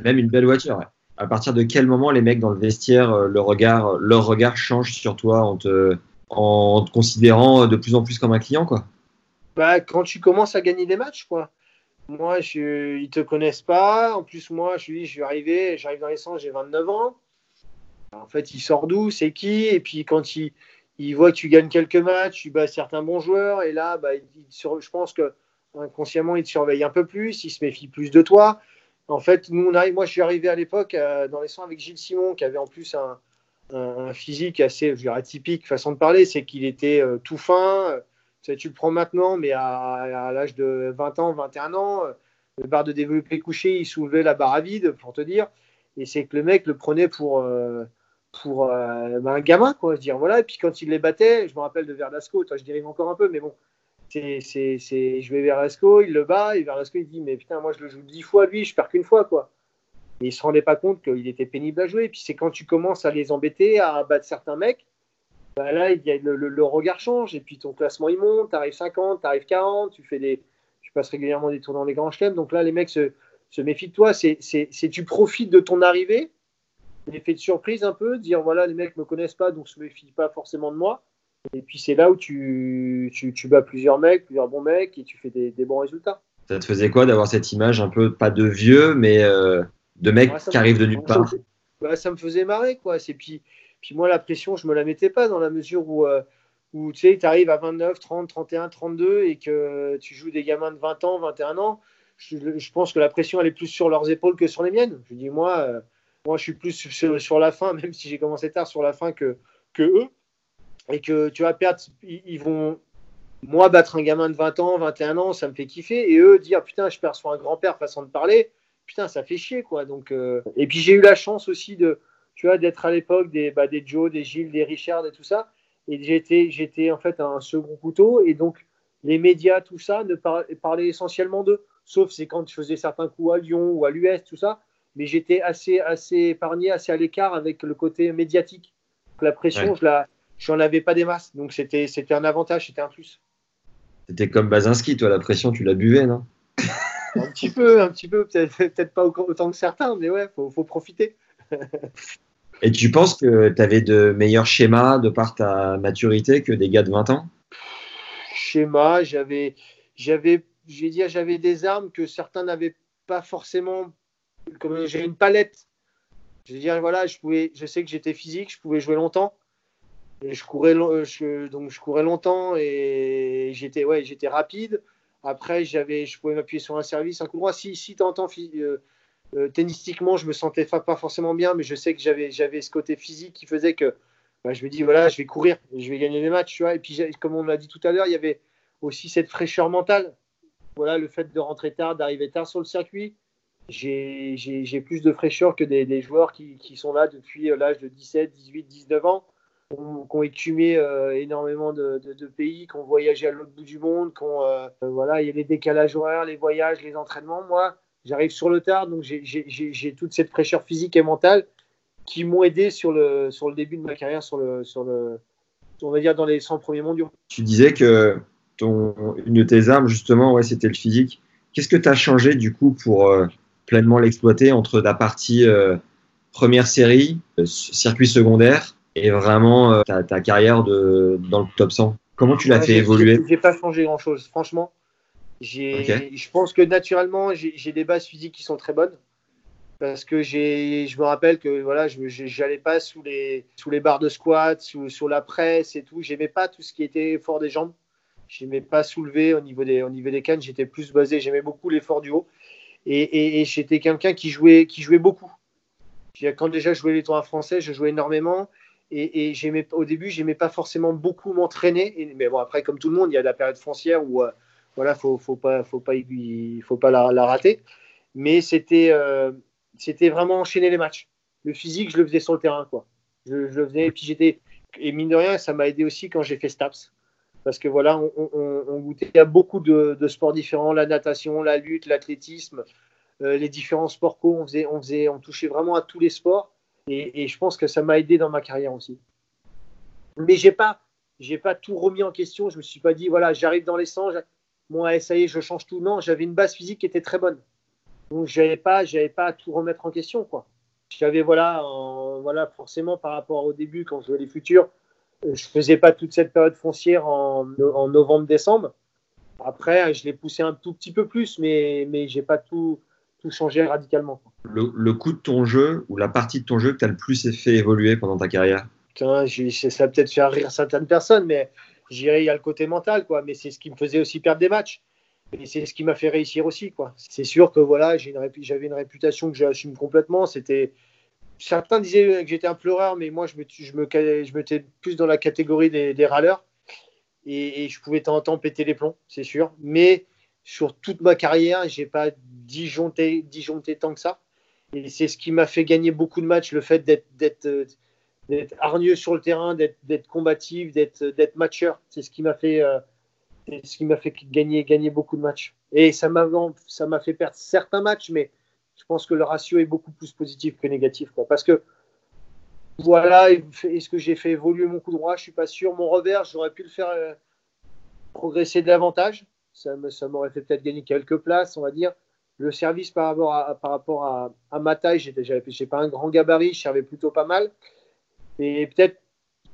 Même une belle voiture. À partir de quel moment les mecs dans le vestiaire, euh, le regard, leur regard change sur toi en te, en te considérant de plus en plus comme un client, quoi?
Bah, quand tu commences à gagner des matchs, quoi. Moi, je, ils te connaissent pas. En plus, moi, je suis, je suis arrivé, j'arrive dans les sens, j'ai 29 ans. En fait, il sort d'où C'est qui? Et puis, quand il, il voit que tu gagnes quelques matchs, tu bats certains bons joueurs. Et là, bah, il, je pense que inconsciemment, il te surveille un peu plus, il se méfie plus de toi. En fait, moi, je suis arrivé à l'époque euh, dans les sons avec Gilles Simon, qui avait en plus un, physique assez je dirais, atypique, façon de parler. C'est qu'il était euh, tout fin tu le prends maintenant, mais à, l'âge de 20 ans, 21 ans, le bar de développé couché, il soulevait la barre à vide, pour te dire. Et c'est que le mec le prenait pour, euh, pour euh, ben, un gamin, quoi. dire, voilà. Et puis quand il les battait, je me rappelle de Verdasco, toi je dérive encore un peu, mais bon, c'est, c'est, je vais vers Verdasco, il le bat, et Verdasco il dit, mais putain, moi je le joue dix fois lui, je perds qu'une fois, quoi. Et il se rendait pas compte qu'il était pénible à jouer. Et puis c'est quand tu commences à les embêter, à battre certains mecs, bah là, il y a le, regard change et puis ton classement il monte, tu arrives 50, tu arrives 40, tu fais des, tu passes régulièrement des tours dans les grands chelems. Donc là, les mecs se, se méfient de toi. C'est, tu profites de ton arrivée, l'effet de surprise un peu, dire voilà, les mecs me connaissent pas, donc se méfient pas forcément de moi. Et puis c'est là où tu, tu, tu, bats plusieurs mecs, plusieurs bons mecs et tu fais des, des bons résultats.
Ça te faisait quoi d'avoir cette image un peu, pas de vieux, mais euh, de mecs qui arrivent de nulle part?
bah, Ça me faisait marrer, quoi. C'est puis puis moi, la pression, je me la mettais pas dans la mesure où, euh, où tu sais, tu arrives à 29, 30, 31, 32 et que tu joues des gamins de 20 ans, 21 ans. Je, pense que la pression, elle est plus sur leurs épaules que sur les miennes. Je dis, moi, euh, moi je suis plus sur, la fin, même si j'ai commencé tard, sur la fin que, que eux. Et que tu vas perdre, ils, vont, moi, battre un gamin de 20 ans, 21 ans, ça me fait kiffer. Et eux, dire, putain, je sur un grand-père, façon de parler, putain, ça fait chier, quoi. Donc, euh, Et puis, j'ai eu la chance aussi de, tu vois, d'être à l'époque des, bah, des Joe, des Gilles, des Richard et tout ça. Et j'étais, j'étais en fait un second couteau. Et donc, les médias, tout ça, ne parlaient essentiellement d'eux. Sauf c'est quand je faisais certains coups à Lyon ou à l'US, tout ça. Mais j'étais assez, assez épargné, assez à l'écart avec le côté médiatique. la pression, je la, j'en avais pas des masses. Donc, c'était, c'était un avantage, c'était un plus.
C'était comme Bazinski, toi, la pression, tu la buvais, non?
Un petit peu, un petit peu. Peut-être, peut-être pas autant que certains, mais ouais, faut, faut profiter.
Et tu penses que tu avais de meilleurs schémas de par ta maturité que des gars de 20 ans?
Schéma, j'avais, j'avais, je vais dire, j'avais des armes que certains n'avaient pas forcément comme j'ai une palette. Je veux dire, voilà, je, pouvais, je sais que j'étais physique, je pouvais jouer longtemps. Je courais, je, donc je courais longtemps et j'étais ouais, j'étais rapide. Après, j'avais, je pouvais m'appuyer sur un service, un coup droit. Si, si tu entends euh, euh, tennistiquement, je me sentais pas forcément bien, mais je sais que j'avais, j'avais ce côté physique qui faisait que bah, je me dis, voilà, je vais courir, je vais gagner les matchs. Tu vois. Et puis, comme on l'a dit tout à l'heure, il y avait aussi cette fraîcheur mentale. Voilà, le fait de rentrer tard, d'arriver tard sur le circuit. J'ai plus de fraîcheur que des, des joueurs qui, qui, sont là depuis euh, l'âge de 17, 18, 19 ans, qui ont, écumé euh, énormément de, de, pays, qui ont voyagé à l'autre bout du monde, qui euh, voilà, il y a les décalages horaires, les voyages, les entraînements. Moi, j'arrive sur le tard, donc j'ai toute cette fraîcheur physique et mentale qui m'ont aidé sur le, sur le début de ma carrière, sur le, sur le, on va dire dans les 100 premiers mondiaux.
Tu disais que ton, une de tes armes, justement, ouais, c'était le physique. Qu'est-ce que tu as changé du coup pour euh, pleinement l'exploiter entre la partie euh, première série, euh, circuit secondaire, et vraiment ta, ta, carrière de, dans le top 100 Comment tu l'as fait évoluer
J'ai pas changé grand-chose, franchement. Je pense que naturellement, j'ai des bases physiques qui sont très bonnes parce que je me rappelle que voilà, je n'allais pas sous les, sous les barres de squat, sous, sur la presse et tout. J'aimais pas tout ce qui était fort des jambes. J'aimais pas soulever au niveau des, au niveau des cannes. J'étais plus basé. J'aimais beaucoup l'effort du haut. Et, et, j'étais quelqu'un qui jouait, qui jouait beaucoup. Quand déjà je jouais les tours français, je jouais énormément. Et, j'aimais, au début, j'aimais pas forcément beaucoup m'entraîner. Mais bon, après, comme tout le monde, il y a la période foncière où euh, voilà, faut, faut pas, faut pas, faut pas la, rater. Mais c'était, euh, c'était vraiment enchaîner les matchs. Le physique, je le faisais sur le terrain, quoi. Je, le faisais, et puis j'étais, et mine de rien, ça m'a aidé aussi quand j'ai fait STAPS. Parce que voilà, on, goûtait à beaucoup de, sports différents, la natation, la lutte, l'athlétisme, euh, les différents sports co, on faisait, on faisait, on touchait vraiment à tous les sports. Et, je pense que ça m'a aidé dans ma carrière aussi. Mais j'ai pas, j'ai pas tout remis en question. Je me suis pas dit, voilà, j'arrive dans les 100, moi, ça y est, je change tout. Non, j'avais une base physique qui était très bonne. Donc j'avais pas, j'avais pas à tout remettre en question quoi. J'avais voilà, voilà forcément par rapport au début quand je jouais les futurs, euh, je faisais pas toute cette période foncière en, novembre-décembre. Après, je l'ai poussé un tout petit peu plus, mais mais j'ai pas tout tout changé radicalement.
Le, coup de ton jeu ou la partie de ton jeu que tu as le plus fait évoluer pendant ta carrière?
Putain, ça peut-être faire rire certaines personnes, mais j'irai il y a le côté mental, quoi. Mais c'est ce qui me faisait aussi perdre des matchs. Et c'est ce qui m'a fait réussir aussi. Quoi. C'est sûr que voilà, j'avais une, réputation que j'assume complètement. C'était Certains disaient que j'étais un pleureur, mais moi, je me, je me, je mettais plus dans la catégorie des, râleurs. Et, je pouvais de temps en temps péter les plombs, c'est sûr. Mais sur toute ma carrière, j'ai pas disjoncté, disjoncté tant que ça. Et c'est ce qui m'a fait gagner beaucoup de matchs, le fait d'être hargneux sur le terrain, d'être combatif, d'être matcheur. C'est ce qui m'a fait, euh, ce qui fait gagner, gagner beaucoup de matchs. Et ça m'a, fait perdre certains matchs, mais je pense que le ratio est beaucoup plus positif que négatif. Quoi. Parce que, voilà, est-ce que j'ai fait évoluer mon coup droit? Je suis pas sûr. Mon revers, j'aurais pu le faire euh, progresser davantage. Ça, m'aurait fait peut-être gagner quelques places, on va dire. Le service par rapport à, par rapport à, à ma taille, j'étais, j'avais, pas un grand gabarit, je servais plutôt pas mal. Et peut-être,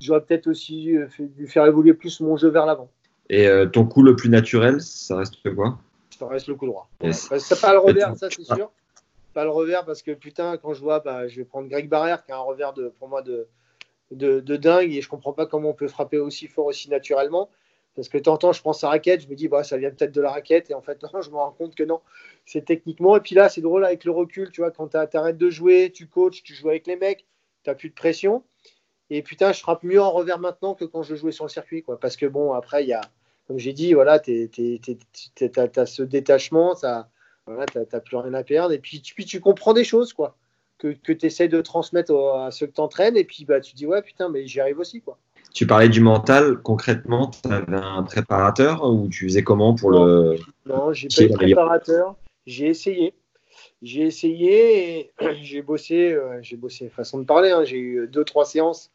j'aurais peut-être aussi euh, dû faire évoluer plus mon jeu vers l'avant.
Et euh, ton coup le plus naturel, ça reste quoi?
Ça reste le coup droit. c'est pas le revers, ça c'est sûr. Pas le revers parce que putain, quand je vois, bah, je vais prendre Greg Barrière qui a un revers de, pour moi de, de, dingue et je comprends pas comment on peut frapper aussi fort, aussi naturellement. Parce que temps, je prends sa raquette, je me dis, bah, ça vient peut-être de la raquette, et en fait, non, je me rends compte que non, c'est techniquement. Et puis là, c'est drôle avec le recul, tu vois, quand tu arrêtes de jouer, tu coaches, tu joues avec les mecs, tu n'as plus de pression. Et putain, je frappe mieux en revers maintenant que quand je jouais sur le circuit, quoi. Parce que bon, après, il y a, comme j'ai dit, voilà, tu as, ce détachement, tu n'as plus rien à perdre. Et puis, puis tu comprends des choses, quoi, que, que tu essaies de transmettre à ceux que tu entraînes. Et puis, bah, tu dis, ouais, putain, mais j'y arrive aussi, quoi.
Tu parlais du mental, concrètement, tu avais un préparateur ou tu faisais comment pour le.
Non, j'ai pas eu de préparateur. J'ai essayé. J'ai essayé et j'ai bossé, euh, j'ai bossé, façon de parler, hein. j'ai eu deux, trois séances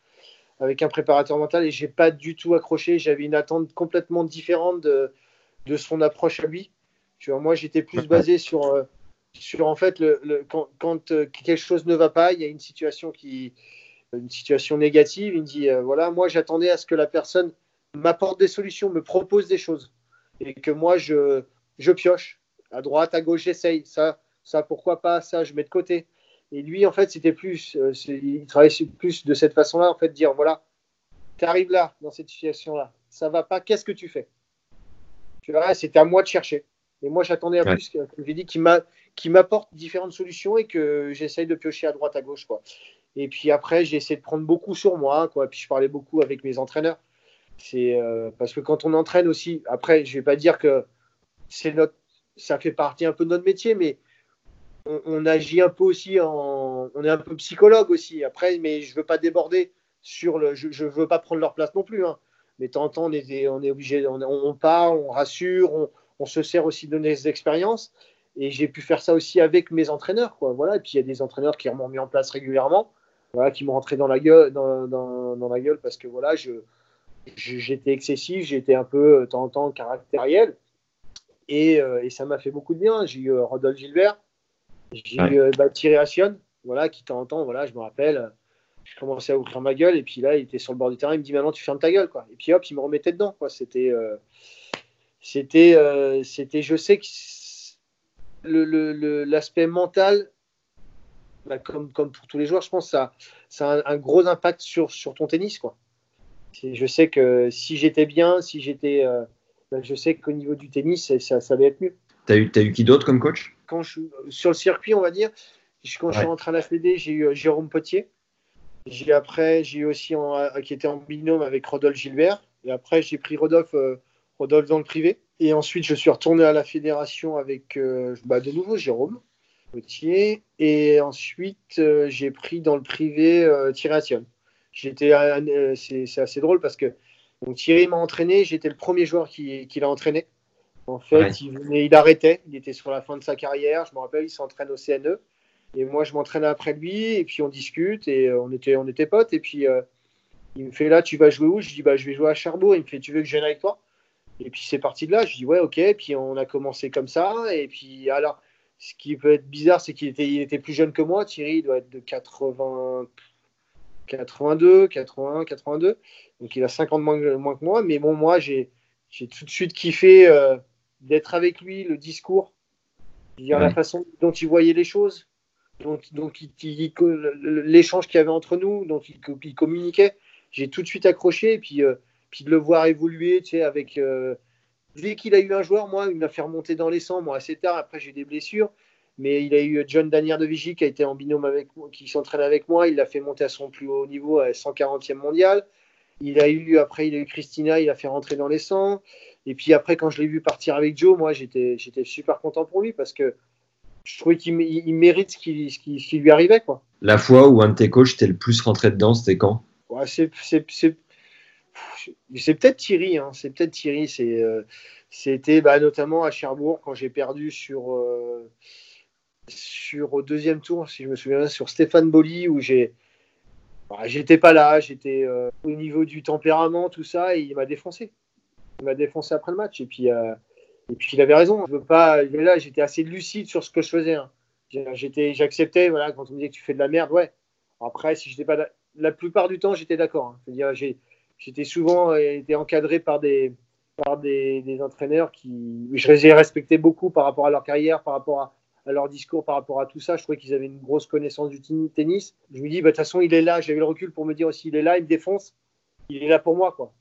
avec un préparateur mental et j'ai pas du tout accroché. J'avais une attente complètement différente de, de son approche à lui. Tu vois, moi, j'étais plus basé sur, euh, sur en fait, le, quand, quand euh, quelque chose ne va pas, il y a une situation qui, une situation négative. Il me dit, euh, voilà, moi, j'attendais à ce que la personne m'apporte des solutions, me propose des choses et que moi, je, je pioche à droite, à gauche, j'essaye. Ça, ça pourquoi pas, ça je mets de côté. Et lui, en fait, c'était plus, euh, il travaillait plus de cette façon-là, en fait, dire voilà, tu arrives là, dans cette situation-là, ça va pas, qu'est-ce que tu fais? Tu vois, c'était à moi de chercher. Et moi, j'attendais à plus, comme j'ai dit, qui m'apporte différentes solutions et que j'essaye de piocher à droite, à gauche, quoi. Et puis après, j'ai essayé de prendre beaucoup sur moi, quoi. Puis je parlais beaucoup avec mes entraîneurs. C'est euh, parce que quand on entraîne aussi, après, je vais pas dire que c'est notre, ça fait partie un peu de notre métier, mais on, agit un peu aussi on est un peu psychologue aussi. Après, mais je veux pas déborder sur le, je, je veux pas prendre leur place non plus. Hein. Mais de temps en temps, on est, on est obligé, on, parle, on rassure, on, on, se sert aussi de nos expériences. Et j'ai pu faire ça aussi avec mes entraîneurs, quoi. Voilà. Et puis il y a des entraîneurs qui m'ont mis en place régulièrement, voilà, qui m'ont rentré dans la gueule, dans, dans, dans la gueule parce que voilà, je, j'étais excessif, j'étais un peu de temps en temps caractériel. Et, euh, et ça m'a fait beaucoup de bien. J'ai eu euh, Rodolphe Gilbert, j'ai eu euh, bah, Thierry Assion, voilà, qui de temps en temps, voilà, je me rappelle, je commençais à ouvrir ma gueule et puis là, il était sur le bord du terrain, il me dit maintenant tu fermes ta gueule, quoi. Et puis hop, il me remettait dedans, quoi. C'était, c'était, c'était, je sais que l'aspect mental, bah, comme, comme pour tous les joueurs, je pense que ça, ça a un, gros impact sur, sur ton tennis, quoi. Je sais que si j'étais bien, si j'étais. Euh, bah, je sais qu'au niveau du tennis, ça, ça, allait être mieux.
Eu, as eu qui d'autre comme coach?
Quand je, Sur le circuit, on va dire, quand je suis rentré à la Fédé, j'ai eu euh, Jérôme Potier. J'ai après, j'ai eu aussi euh, qui était en binôme avec Rodolphe Gilbert. Et après, j'ai pris Rodolphe, Rodolphe dans le privé. Et ensuite, je suis retourné à la fédération avec bah, de nouveau Jérôme Potier. Et ensuite, j'ai pris dans le privé Thierry J'étais, euh, c'est assez drôle parce que donc Thierry m'a entraîné, j'étais le premier joueur qui, qui l'a entraîné. En fait, il, il, arrêtait, il était sur la fin de sa carrière. Je me rappelle, il s'entraîne au CNE. Et moi, je m'entraînais après lui, et puis on discute, et euh, on était, on était potes. Et puis, euh, il me fait là, tu vas jouer où? Je dis, bah, je vais jouer à Cherbourg. Il me fait, tu veux que je vienne avec toi? Et puis, c'est parti de là. Je dis, ouais, ok. Et puis, on a commencé comme ça. Et puis, alors, ce qui peut être bizarre, c'est qu'il était, il était plus jeune que moi. Thierry, il doit être de 80, 82, 81, 82. Donc il a 50 moins, moins que moi. Mais bon, moi, j'ai tout de suite kiffé euh, d'être avec lui, le discours, dire la façon dont il voyait les choses, donc, donc l'échange qu'il y avait entre nous, dont il, communiquait. J'ai tout de suite accroché. Et puis, euh, puis de le voir évoluer, tu sais, avec. Euh, dès qu'il a eu un joueur, moi, il m'a fait remonter dans les sangs, moi, assez tard. Après, j'ai eu des blessures mais il a eu John Danier de Vigie qui a été en binôme avec moi, qui s'entraîne avec moi. Il l'a fait monter à son plus haut niveau, à 140e mondial. Il a eu, après, il a eu Christina, il a fait rentrer dans les 100. Et puis après, quand je l'ai vu partir avec Joe, moi, j'étais, super content pour lui parce que je trouvais qu'il mérite ce qui, ce, qui, lui arrivait. Quoi.
La fois où un de tes coachs t'es le plus rentré dedans, c'était quand?
Ouais, c'est, c'est, c'est, peut-être Thierry. Hein. C'est peut-être Thierry. C'était bah, notamment à Cherbourg quand j'ai perdu sur. Euh, sur au deuxième tour, si je me souviens, sur Stéphane Bolli, où j'ai. Bah, j'étais pas là, j'étais euh, au niveau du tempérament, tout ça, et il m'a défoncé. Il m'a défoncé après le match. Et puis, euh, et puis il avait raison. Je veux pas. Là, j'étais assez lucide sur ce que je faisais. Hein. J'étais, j'acceptais. Voilà, quand on me disait que tu fais de la merde, ouais. Après, si j'étais pas, la plupart du temps, j'étais d'accord. Hein. J'étais souvent euh, été encadré par des, par des, des entraîneurs qui, je les respectais beaucoup par rapport à leur carrière, par rapport à, leur discours par rapport à tout ça. Je trouvais qu'ils avaient une grosse connaissance du tennis. Je me dis, bah, de toute façon, il est là. J'avais le recul pour me dire aussi, il est là, il me défonce. Il est là pour moi, quoi.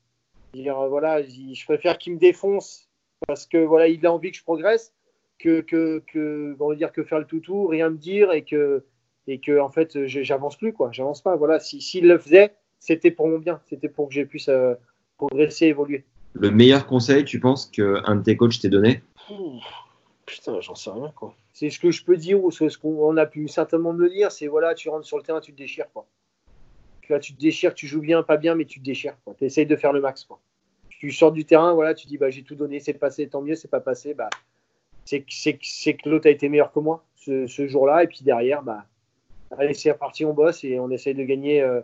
Dire, euh, voilà, je préfère qu'il me défonce parce que voilà, il a envie que je progresse que, que, que on va dire que faire le toutou, rien me dire et que et que en fait, j'avance plus, quoi. J'avance pas. Voilà, s'il si, le faisait, c'était pour mon bien. C'était pour que j'ai puisse euh, progresser, évoluer.
Le meilleur conseil, tu penses qu'un de tes coachs t'ait donné?
Putain, j'en sais rien, quoi. C'est ce que je peux dire, ou ce qu'on a pu certainement me dire, c'est voilà, tu rentres sur le terrain, tu te déchires, quoi. Tu, tu te déchires, tu joues bien, pas bien, mais tu te déchires, quoi. Tu essayes de faire le max, quoi. Tu sors du terrain, voilà, tu dis, bah, j'ai tout donné, c'est passé, tant mieux, c'est pas passé, bah, c'est que l'autre a été meilleur que moi ce, jour-là, et puis derrière, bah, allez, c'est reparti, on bosse et on essaye de gagner euh,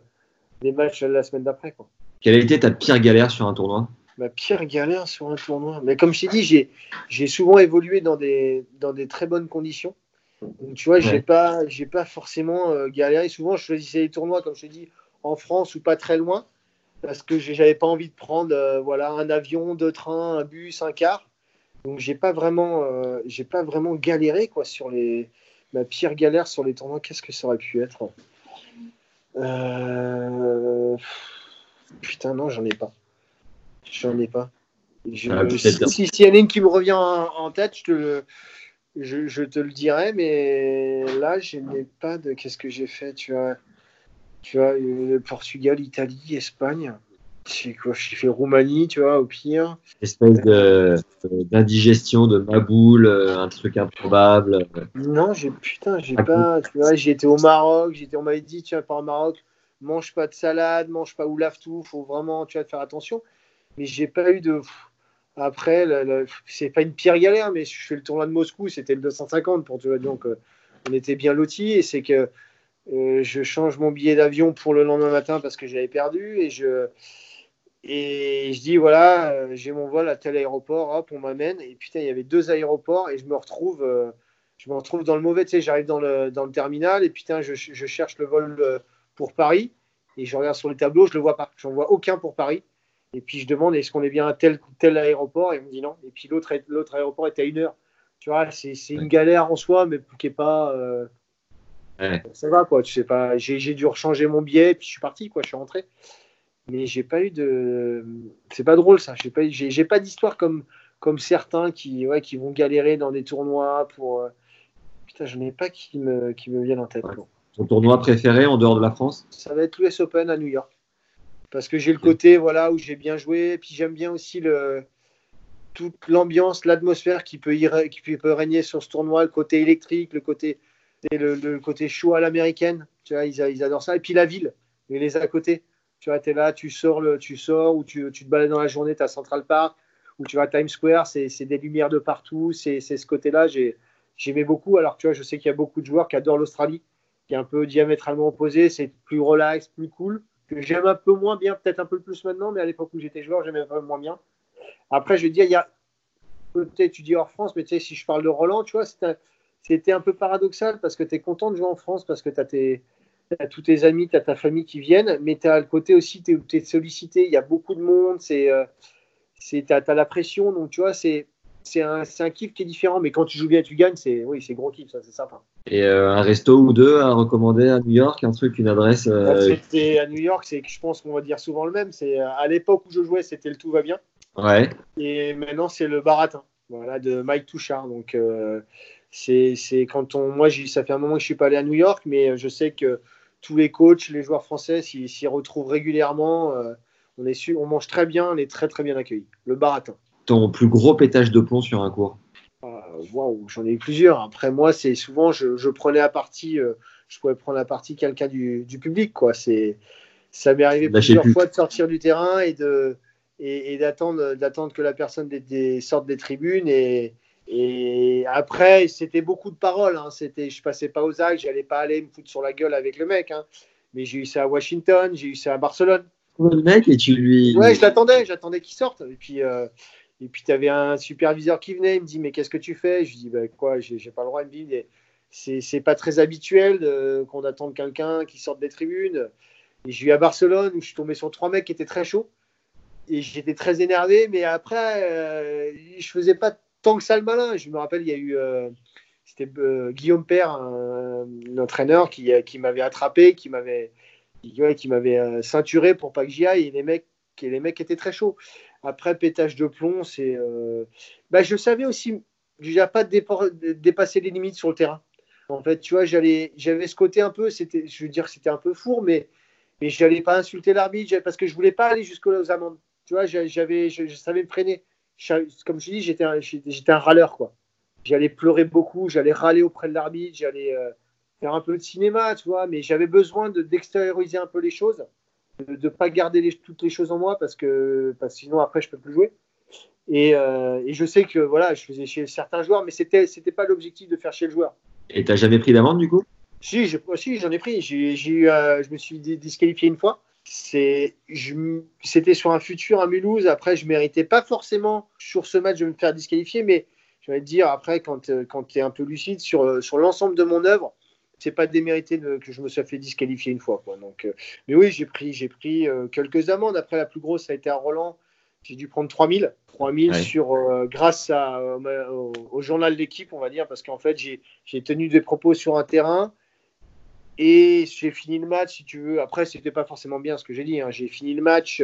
des matchs la semaine d'après, quoi.
Quelle a été ta pire galère sur un tournoi?
Ma pire galère sur un tournoi. Mais comme je t'ai dit, j'ai souvent évolué dans des, dans des très bonnes conditions. Donc, tu vois, j'ai pas, j'ai pas forcément euh, galéré. Souvent, je choisissais les tournois, comme je te dis, en France ou pas très loin, parce que j'avais pas envie de prendre euh, voilà, un avion, deux trains, un bus, un car. Donc j'ai pas vraiment, euh, j'ai pas vraiment galéré quoi sur les. Ma pire galère sur les tournois, qu'est-ce que ça aurait pu être? Euh, Putain non, j'en ai pas. J'en ai pas. Ah, si, si, y en a une qui me revient en, tête, je te, le, je, te le dirai, mais là, je n'ai pas de. Qu'est-ce que j'ai fait Tu vois, tu vois, le Portugal, Italie, Espagne. J'ai quoi J'ai fait Roumanie, tu vois, au pire.
Espèce de, d'indigestion, de maboule, euh, un truc improbable.
Non, j'ai putain, j'ai pas. Tu vois, été au Maroc, j'étais, on m'avait dit, tu vas pas au Maroc, mange pas de salade, mange pas ou lave tout, faut vraiment, tu vas faire attention. Mais j'ai pas eu de. Après, c'est pas une pire galère, mais je fais le tournoi de Moscou, c'était le 250 pour tu vois, donc euh, on était bien lotis et c'est que euh, je change mon billet d'avion pour le lendemain matin parce que j'avais perdu et je et je dis voilà, euh, j'ai mon vol à tel aéroport, hop, on m'amène et putain, il y avait deux aéroports et je me retrouve je me retrouve dans le mauvais, tu sais, j'arrive dans le, dans le terminal et putain, je, je cherche le vol pour Paris et je regarde sur le tableau, je le vois pas, j'en vois aucun pour Paris. Et puis je demande est-ce qu'on est bien à tel tel aéroport? Et on me dit non. Et puis l'autre l'autre aéroport était à une heure. Tu vois, c'est une galère en soi, mais qui est pas. Euh, ça va quoi. Tu sais pas. J'ai dû rechanger mon billet, puis je suis parti quoi. Je suis rentré. Mais j'ai pas eu de. C'est pas drôle ça. J'ai pas j'ai pas d'histoire comme comme certains qui ouais qui vont galérer dans des tournois pour. Euh, putain, je n'ai pas qui me qui me viennent en tête.
Ton tournoi préféré en dehors de la France?
Ça va être l'US Open à New York parce que j'ai le côté voilà où j'ai bien joué, et puis j'aime bien aussi le, toute l'ambiance, l'atmosphère qui peut, qui peut régner sur ce tournoi, le côté électrique, le côté, le, côté chaud à l'américaine, tu vois, ils, ils, adorent ça, et puis la ville, et les à côté, tu vois, tu es là, tu sors, le, tu sors ou tu, tu te balades dans la journée, tu as Central Park, ou tu vas à Times Square, c'est des lumières de partout, c'est ce côté-là, j'aimais beaucoup, alors tu vois, je sais qu'il y a beaucoup de joueurs qui adorent l'Australie, qui est un peu diamétralement opposé, c'est plus relax, plus cool, que j'aime un peu moins bien, peut-être un peu plus maintenant, mais à l'époque où j'étais joueur, j'aimais un peu moins bien. Après, je veux dire, il y a peut-être, tu dis hors France, mais tu sais, si je parle de Roland, tu vois, c'était un peu paradoxal parce que tu es content de jouer en France, parce que tu as, tous tes amis, tu as ta famille qui viennent, mais tu as le côté aussi, tu es, sollicité, il y a beaucoup de monde, c'est, euh, tu as, la pression, donc tu vois, c'est c'est un, un, kiff qui est différent, mais quand tu joues bien, tu gagnes, c'est oui, c'est gros kiff, ça, c'est sympa.
Et euh, un resto ou deux à recommander à New York, un truc, une adresse.
Euh... C'était à New York, c'est je pense qu'on va dire souvent le même. C'est à l'époque où je jouais, c'était le tout va bien.
Ouais.
Et maintenant, c'est le baratin, voilà, de Mike Touchard. Donc euh, c'est quand on, moi, ça fait un moment que je suis pas allé à New York, mais je sais que tous les coachs, les joueurs français s'y retrouvent régulièrement. Euh, on est on mange très bien, on est très très bien accueillis. Le baratin
ton plus gros pétage de plomb sur un cours?
Ah, J'en ai eu plusieurs. Après, moi, c'est souvent, je, prenais à partie, euh, je pouvais prendre à partie quelqu'un du, public. Quoi. Ça m'est arrivé plusieurs fois de sortir du terrain et de et, d'attendre d'attendre que la personne des, sorte des tribunes et, et après c'était beaucoup de paroles hein. c'était je passais pas aux actes j'allais pas aller me foutre sur la gueule avec le mec hein. mais j'ai eu ça à Washington j'ai eu ça à Barcelone
le mec et tu lui
ouais je l'attendais j'attendais qu'il sorte et puis euh, et puis, tu avais un superviseur qui venait, il me dit Mais qu'est-ce que tu fais? Je lui dis bah, Quoi, j'ai pas le droit. Il me dit C'est pas très habituel qu'on attende quelqu'un qui sorte des tribunes. Et je vais à Barcelone où je suis tombé sur trois mecs qui étaient très chauds. Et j'étais très énervé, mais après, euh, je faisais pas tant que ça le malin. Je me rappelle, il y a eu. Euh, c'était euh, Guillaume Père, un, entraîneur, qui, qui m'avait attrapé, qui m'avait qui m'avait ceinturé pour pas que j'y aille. Et les mecs, et les mecs étaient très chauds. Après, pétage de plomb, c'est. Euh, bah, je savais aussi déjà pas dépasser les limites sur le terrain. En fait, tu vois, j'avais ce côté un peu, c'était, je veux dire, c'était un peu four, mais, mais je n'allais pas insulter l'arbitre parce que je voulais pas aller jusqu'aux amendes. Tu vois, j'avais, je, savais me freiner. Comme je dis, j'étais un, j'étais un râleur, quoi. J'allais pleurer beaucoup, j'allais râler auprès de l'arbitre, j'allais euh, faire un peu de cinéma, tu vois, mais j'avais besoin de, d'extérioriser un peu les choses de ne pas garder toutes les choses en moi parce que, parce sinon après je peux plus jouer. Et, euh, et, je sais que voilà, je faisais chez certains joueurs, mais c'était c'était pas l'objectif de faire chez le joueur.
Et t'as jamais pris d'amende du coup?
Si, j'en ai pris. J'ai eu, euh, je me suis disqualifié une fois. C'était sur un futur à Mulhouse. Après, je méritais pas forcément sur ce match de me faire disqualifier, mais je vais te dire après quand, euh, quand tu es un peu lucide sur, sur l'ensemble de mon œuvre, c'est pas démérité que je me sois fait disqualifier une fois. Quoi. Donc, euh, mais oui, j'ai pris, j'ai pris euh, quelques amendes. Après, la plus grosse, ça a été à Roland. j'ai dû prendre 3000. 3000 sur, grâce à, au, journal d'équipe, on va dire, parce qu'en fait, j'ai tenu des propos sur un terrain et j'ai fini le match, si tu veux. Après, c'était pas forcément bien ce que j'ai dit. Hein. J'ai fini le match,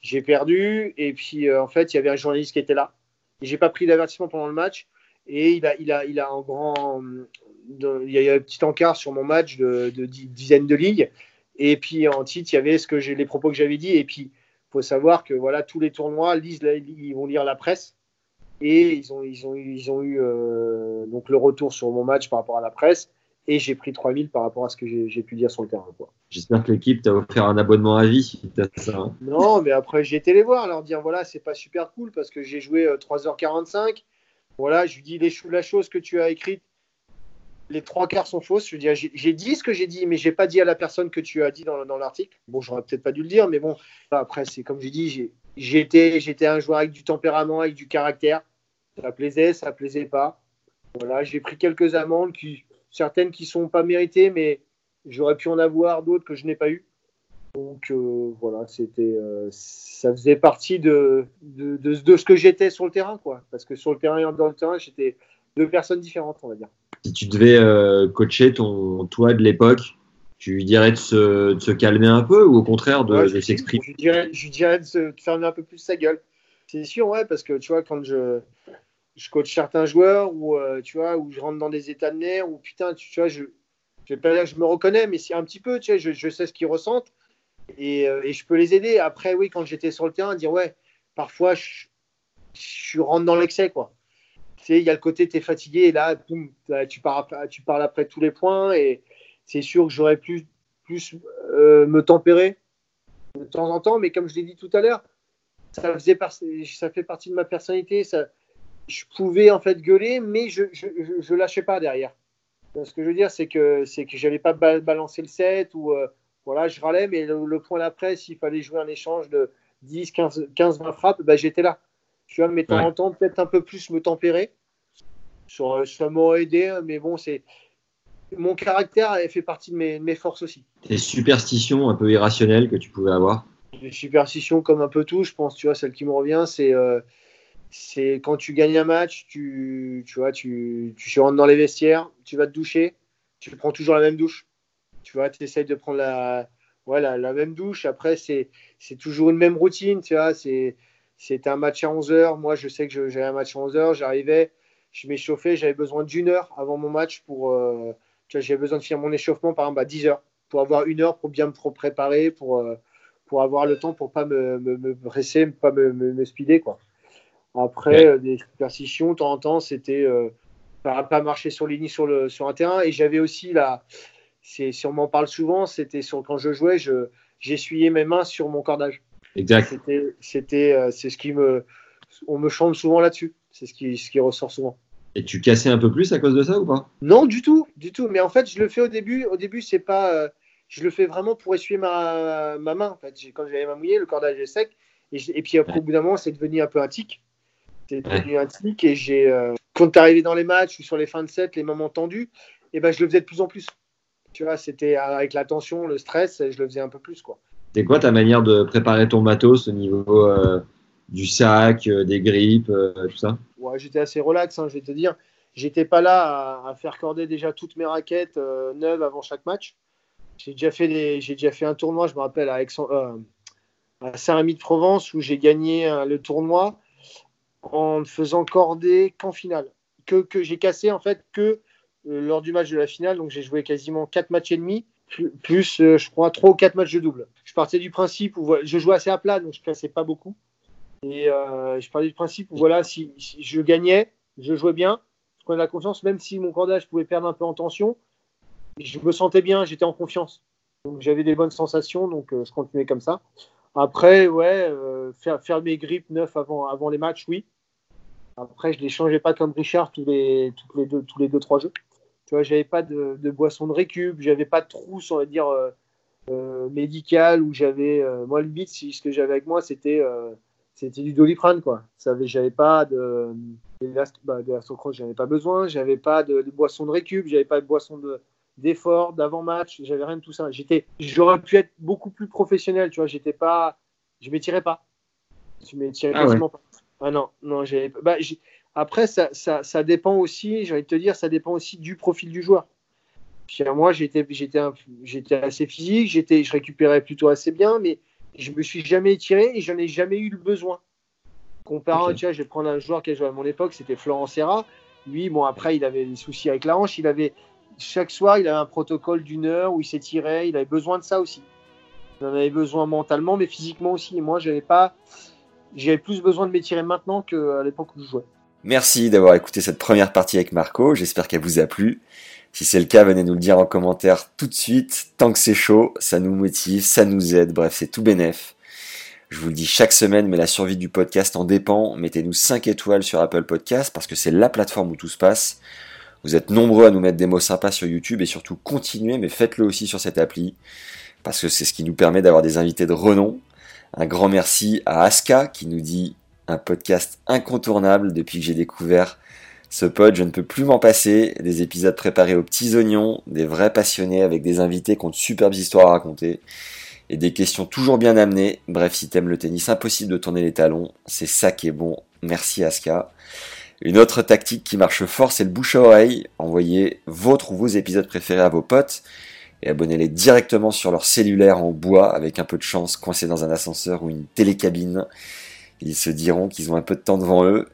j'ai perdu, et puis en fait, il y avait un journaliste qui était là. Et j'ai pas pris d'avertissement pendant le match. Et il a, un grand. il y a un petit encart sur mon match de, dizaines de lignes. Et puis en titre, il y avait les propos que j'avais dit. Et puis, il faut savoir que voilà, tous les tournois lisent, ils vont lire la presse. Et ils ont eu euh, donc le retour sur mon match par rapport à la presse. Et j'ai pris 3000 par rapport à ce que j'ai, pu dire sur le terrain.
J'espère que l'équipe t'a offert un abonnement à vie.
Ça, hein. Non, mais après, j'ai été les voir, leur dire voilà, c'est pas super cool parce que j'ai joué 3h45. Euh, voilà, je lui dis les, la chose que tu as écrite, les trois quarts sont fausses. Je dis, j'ai dit ce que j'ai dit, mais j'ai pas dit à la personne que tu as dit dans, dans l'article. Bon, j'aurais peut-être pas dû le dire, mais bon, après, c'est comme j'ai dit, j'étais, j'étais un joueur avec du tempérament, avec du caractère. Ça plaisait, ça plaisait pas. Voilà, j'ai pris quelques amendes, qui, certaines qui sont pas méritées, mais j'aurais pu en avoir d'autres que je n'ai pas eu. Donc euh, voilà, c'était, euh, ça faisait partie de, de, de, ce que j'étais sur le terrain, quoi. Parce que sur le terrain et dans le terrain, j'étais deux personnes différentes, on va dire.
Si tu devais euh, coacher ton toi de l'époque, tu lui dirais de se, de se, calmer un peu ou au contraire de, s'exprimer?
je, dirais, je dirais de, se, fermer un peu plus sa gueule. C'est sûr, ouais, parce que tu vois, quand je, je coach certains joueurs ou tu vois, où je rentre dans des états de nerfs, ou putain, tu, vois, je, je vais pas dire que je me reconnais, mais c'est un petit peu, tu sais, je, je sais ce qu'ils ressentent euh, et, je peux les aider. Après, oui, quand j'étais sur le terrain, dire ouais, parfois je, je rentre dans l'excès, quoi. Tu sais, il y a le côté, tu es fatigué, et là, tu, pars, tu parles après tous les points, et c'est sûr que j'aurais plus, plus euh, me tempérer de temps en temps, mais comme je l'ai dit tout à l'heure, ça, faisait ça fait partie de ma personnalité. Ça, je pouvais en fait gueuler, mais je, je, je, lâchais pas derrière. Ce que je veux dire, c'est que c'est que j'allais pas balancer le set ou euh, voilà, je râlais, mais le, point d'après, s'il fallait jouer un échange de 10, 15, 15 20 frappes, bah, j'étais là. Tu vois, mais de temps en temps, peut-être un peu plus me tempérer. Ça m'aurait aidé, mais bon, c'est. Mon caractère elle fait partie de mes, mes forces aussi.
Des superstitions un peu irrationnelles que tu pouvais avoir?
Des superstitions comme un peu tout, je pense, tu vois, celle qui me revient, c'est. Euh, c'est quand tu gagnes un match, tu, tu vois, tu, rentres dans les vestiaires, tu vas te doucher, tu prends toujours la même douche. Tu vois, tu essayes de prendre la, voilà, la même douche. Après, c'est toujours une même routine. Tu vois, c'était un match à 11h. Moi, je sais que j'avais un match à 11h. J'arrivais, je m'échauffais. J'avais besoin d'une heure avant mon match pour. Euh, j'avais besoin de finir mon échauffement, par exemple, à 10h. Pour avoir une heure pour bien me préparer, pour, euh, pour avoir le temps pour pas me, me, me presser, pas me, me, speeder. Quoi. Après, euh, des superstitions, de temps en temps, c'était pas, pas marcher sur les sur, le, sur un terrain. Et j'avais aussi la si on m'en parle souvent, c'était sur quand je jouais, je j'essuyais mes mains sur mon cordage.
Exact.
C'était, euh, c'est ce qui me, on me chante souvent là-dessus. C'est ce qui, ce qui ressort souvent.
Et tu cassais un peu plus à cause de ça ou pas?
Non, du tout, du tout. Mais en fait, je le fais au début. Au début, c'est pas, euh, je le fais vraiment pour essuyer ma, ma main. En fait, quand j'avais ma mouillée, le cordage est sec. Et, puis après, au bout d'un moment, c'est devenu un peu un tic. C'est devenu un tic. Et j'ai, euh, quand tu arrivé dans les matchs ou sur les fins de set, les moments tendus, et ben, je le faisais de plus en plus. Tu vois, c'était avec la tension, le stress, je le faisais un peu plus. quoi.
C'est quoi ta manière de préparer ton matos au niveau euh, du sac, euh, des grippes, tout ça?
Ouais, J'étais assez relax, hein, je vais te dire. J'étais pas là à, faire corder déjà toutes mes raquettes neuves avant chaque match. J'ai déjà fait des, j'ai déjà fait un tournoi, je me rappelle à, à Saint-Rémy-de-Provence où j'ai gagné le tournoi en ne faisant corder qu'en finale. Que, que j'ai cassé en fait que euh, lors du match de la finale. Donc j'ai joué quasiment 4 matchs et demi, plus, euh, je crois 3 ou 4 matchs de double. Je partais du principe où je jouais assez à plat, donc je cassais pas beaucoup. Et euh, je partais du principe où voilà, si, je gagnais, je jouais bien, je prenais la confiance, même si mon cordage pouvait perdre un peu en tension, je me sentais bien, j'étais en confiance. Donc j'avais des bonnes sensations, donc je continuais comme ça. Après, ouais, faire, faire mes grippes neufs avant, avant les matchs, oui. Après, je ne les changeais pas comme Richard tous les, tous les deux, tous les deux, trois jeux. Tu vois, j'avais pas de, boisson de récup, j'avais pas de trousse, on va dire, euh, euh médicale, où j'avais. Euh, moi, le bit, ce que j'avais avec moi, c'était euh, c'était du doliprane, quoi. J'avais pas de. Bah, de j'avais pas besoin, j'avais pas de, boisson de récup, j'avais pas de boisson d'effort, d'avant-match, j'avais rien de tout ça. J'étais, j'aurais pu être beaucoup plus professionnel, tu vois, j'étais pas, je m'étirais pas. M'es tiré ah quasiment pas. Ah non, non, j'ai. Bah, après, ça, ça, ça, dépend aussi, de te dire, ça dépend aussi du profil du joueur. Puis, moi, j'étais, j'étais, j'étais assez physique, j'étais, je récupérais plutôt assez bien, mais je me suis jamais étiré et j'en ai jamais eu le besoin. Comparant, tu vois, je vais prendre un joueur qui a joué à mon époque, c'était Florent Serra. Lui, bon, après, il avait des soucis avec la hanche. Il avait, chaque soir, il avait un protocole d'une heure où il s'étirait. Il avait besoin de ça aussi. Il en avait besoin mentalement, mais physiquement aussi. Et moi, j'avais pas, j'avais plus besoin de m'étirer maintenant qu'à l'époque où je jouais.
Merci d'avoir écouté cette première partie avec Marco. J'espère qu'elle vous a plu. Si c'est le cas, venez nous le dire en commentaire tout de suite. Tant que c'est chaud, ça nous motive, ça nous aide. Bref, c'est tout bénef. Je vous le dis chaque semaine, mais la survie du podcast en dépend. Mettez-nous 5 étoiles sur Apple Podcast parce que c'est la plateforme où tout se passe. Vous êtes nombreux à nous mettre des mots sympas sur YouTube et surtout continuez, mais faites-le aussi sur cette appli parce que c'est ce qui nous permet d'avoir des invités de renom. Un grand merci à Aska qui nous dit un podcast incontournable depuis que j'ai découvert ce pod. Je ne peux plus m'en passer. Des épisodes préparés aux petits oignons, des vrais passionnés avec des invités qui ont de superbes histoires à raconter et des questions toujours bien amenées. Bref, si t'aimes le tennis, impossible de tourner les talons. C'est ça qui est bon. Merci Aska. Une autre tactique qui marche fort, c'est le bouche à oreille. Envoyez votre ou vos épisodes préférés à vos potes et abonnez-les directement sur leur cellulaire en bois avec un peu de chance coincé dans un ascenseur ou une télécabine. Ils se diront qu'ils ont un peu de temps devant eux.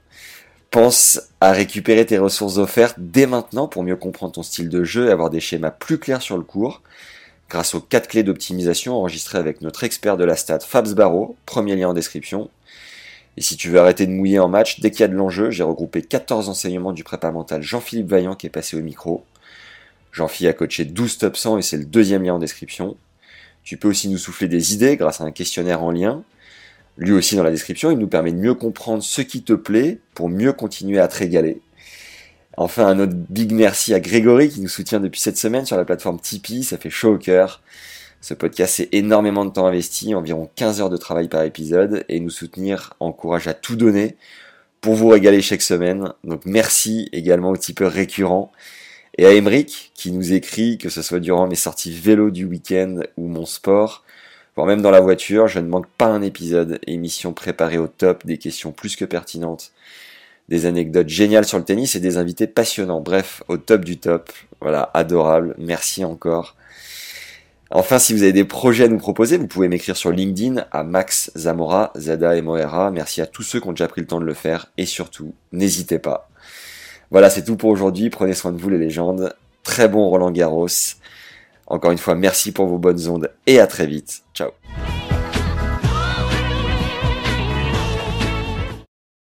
Pense à récupérer tes ressources offertes dès maintenant pour mieux comprendre ton style de jeu et avoir des schémas plus clairs sur le cours grâce aux 4 clés d'optimisation enregistrées avec notre expert de la stat Fabs Barreau, premier lien en description. Et si tu veux arrêter de mouiller en match, dès qu'il y a de l'enjeu, j'ai regroupé 14 enseignements du prépa mental Jean-Philippe Vaillant qui est passé au micro. Jean-Philippe a coaché 12 top 100 et c'est le deuxième lien en description. Tu peux aussi nous souffler des idées grâce à un questionnaire en lien. Lui aussi dans la description, il nous permet de mieux comprendre ce qui te plaît pour mieux continuer à te régaler. Enfin, un autre big merci à Grégory qui nous soutient depuis cette semaine sur la plateforme Tipeee, ça fait chaud au cœur. Ce podcast, c'est énormément de temps investi, environ 15 heures de travail par épisode, et nous soutenir encourage à tout donner pour vous régaler chaque semaine. Donc merci également aux tipeurs récurrents et à Emeric qui nous écrit, que ce soit durant mes sorties vélo du week-end ou mon sport, voire même dans la voiture, je ne manque pas un épisode, émission préparée au top, des questions plus que pertinentes des anecdotes géniales sur le tennis et des invités passionnants. Bref, au top du top. Voilà, adorable. Merci encore. Enfin, si vous avez des projets à nous proposer, vous pouvez m'écrire sur LinkedIn à Max Zamora, Zada et Moera. Merci à tous ceux qui ont déjà pris le temps de le faire. Et surtout, n'hésitez pas. Voilà, c'est tout pour aujourd'hui. Prenez soin de vous les légendes. Très bon Roland Garros. Encore une fois, merci pour vos bonnes ondes et à très vite. Ciao.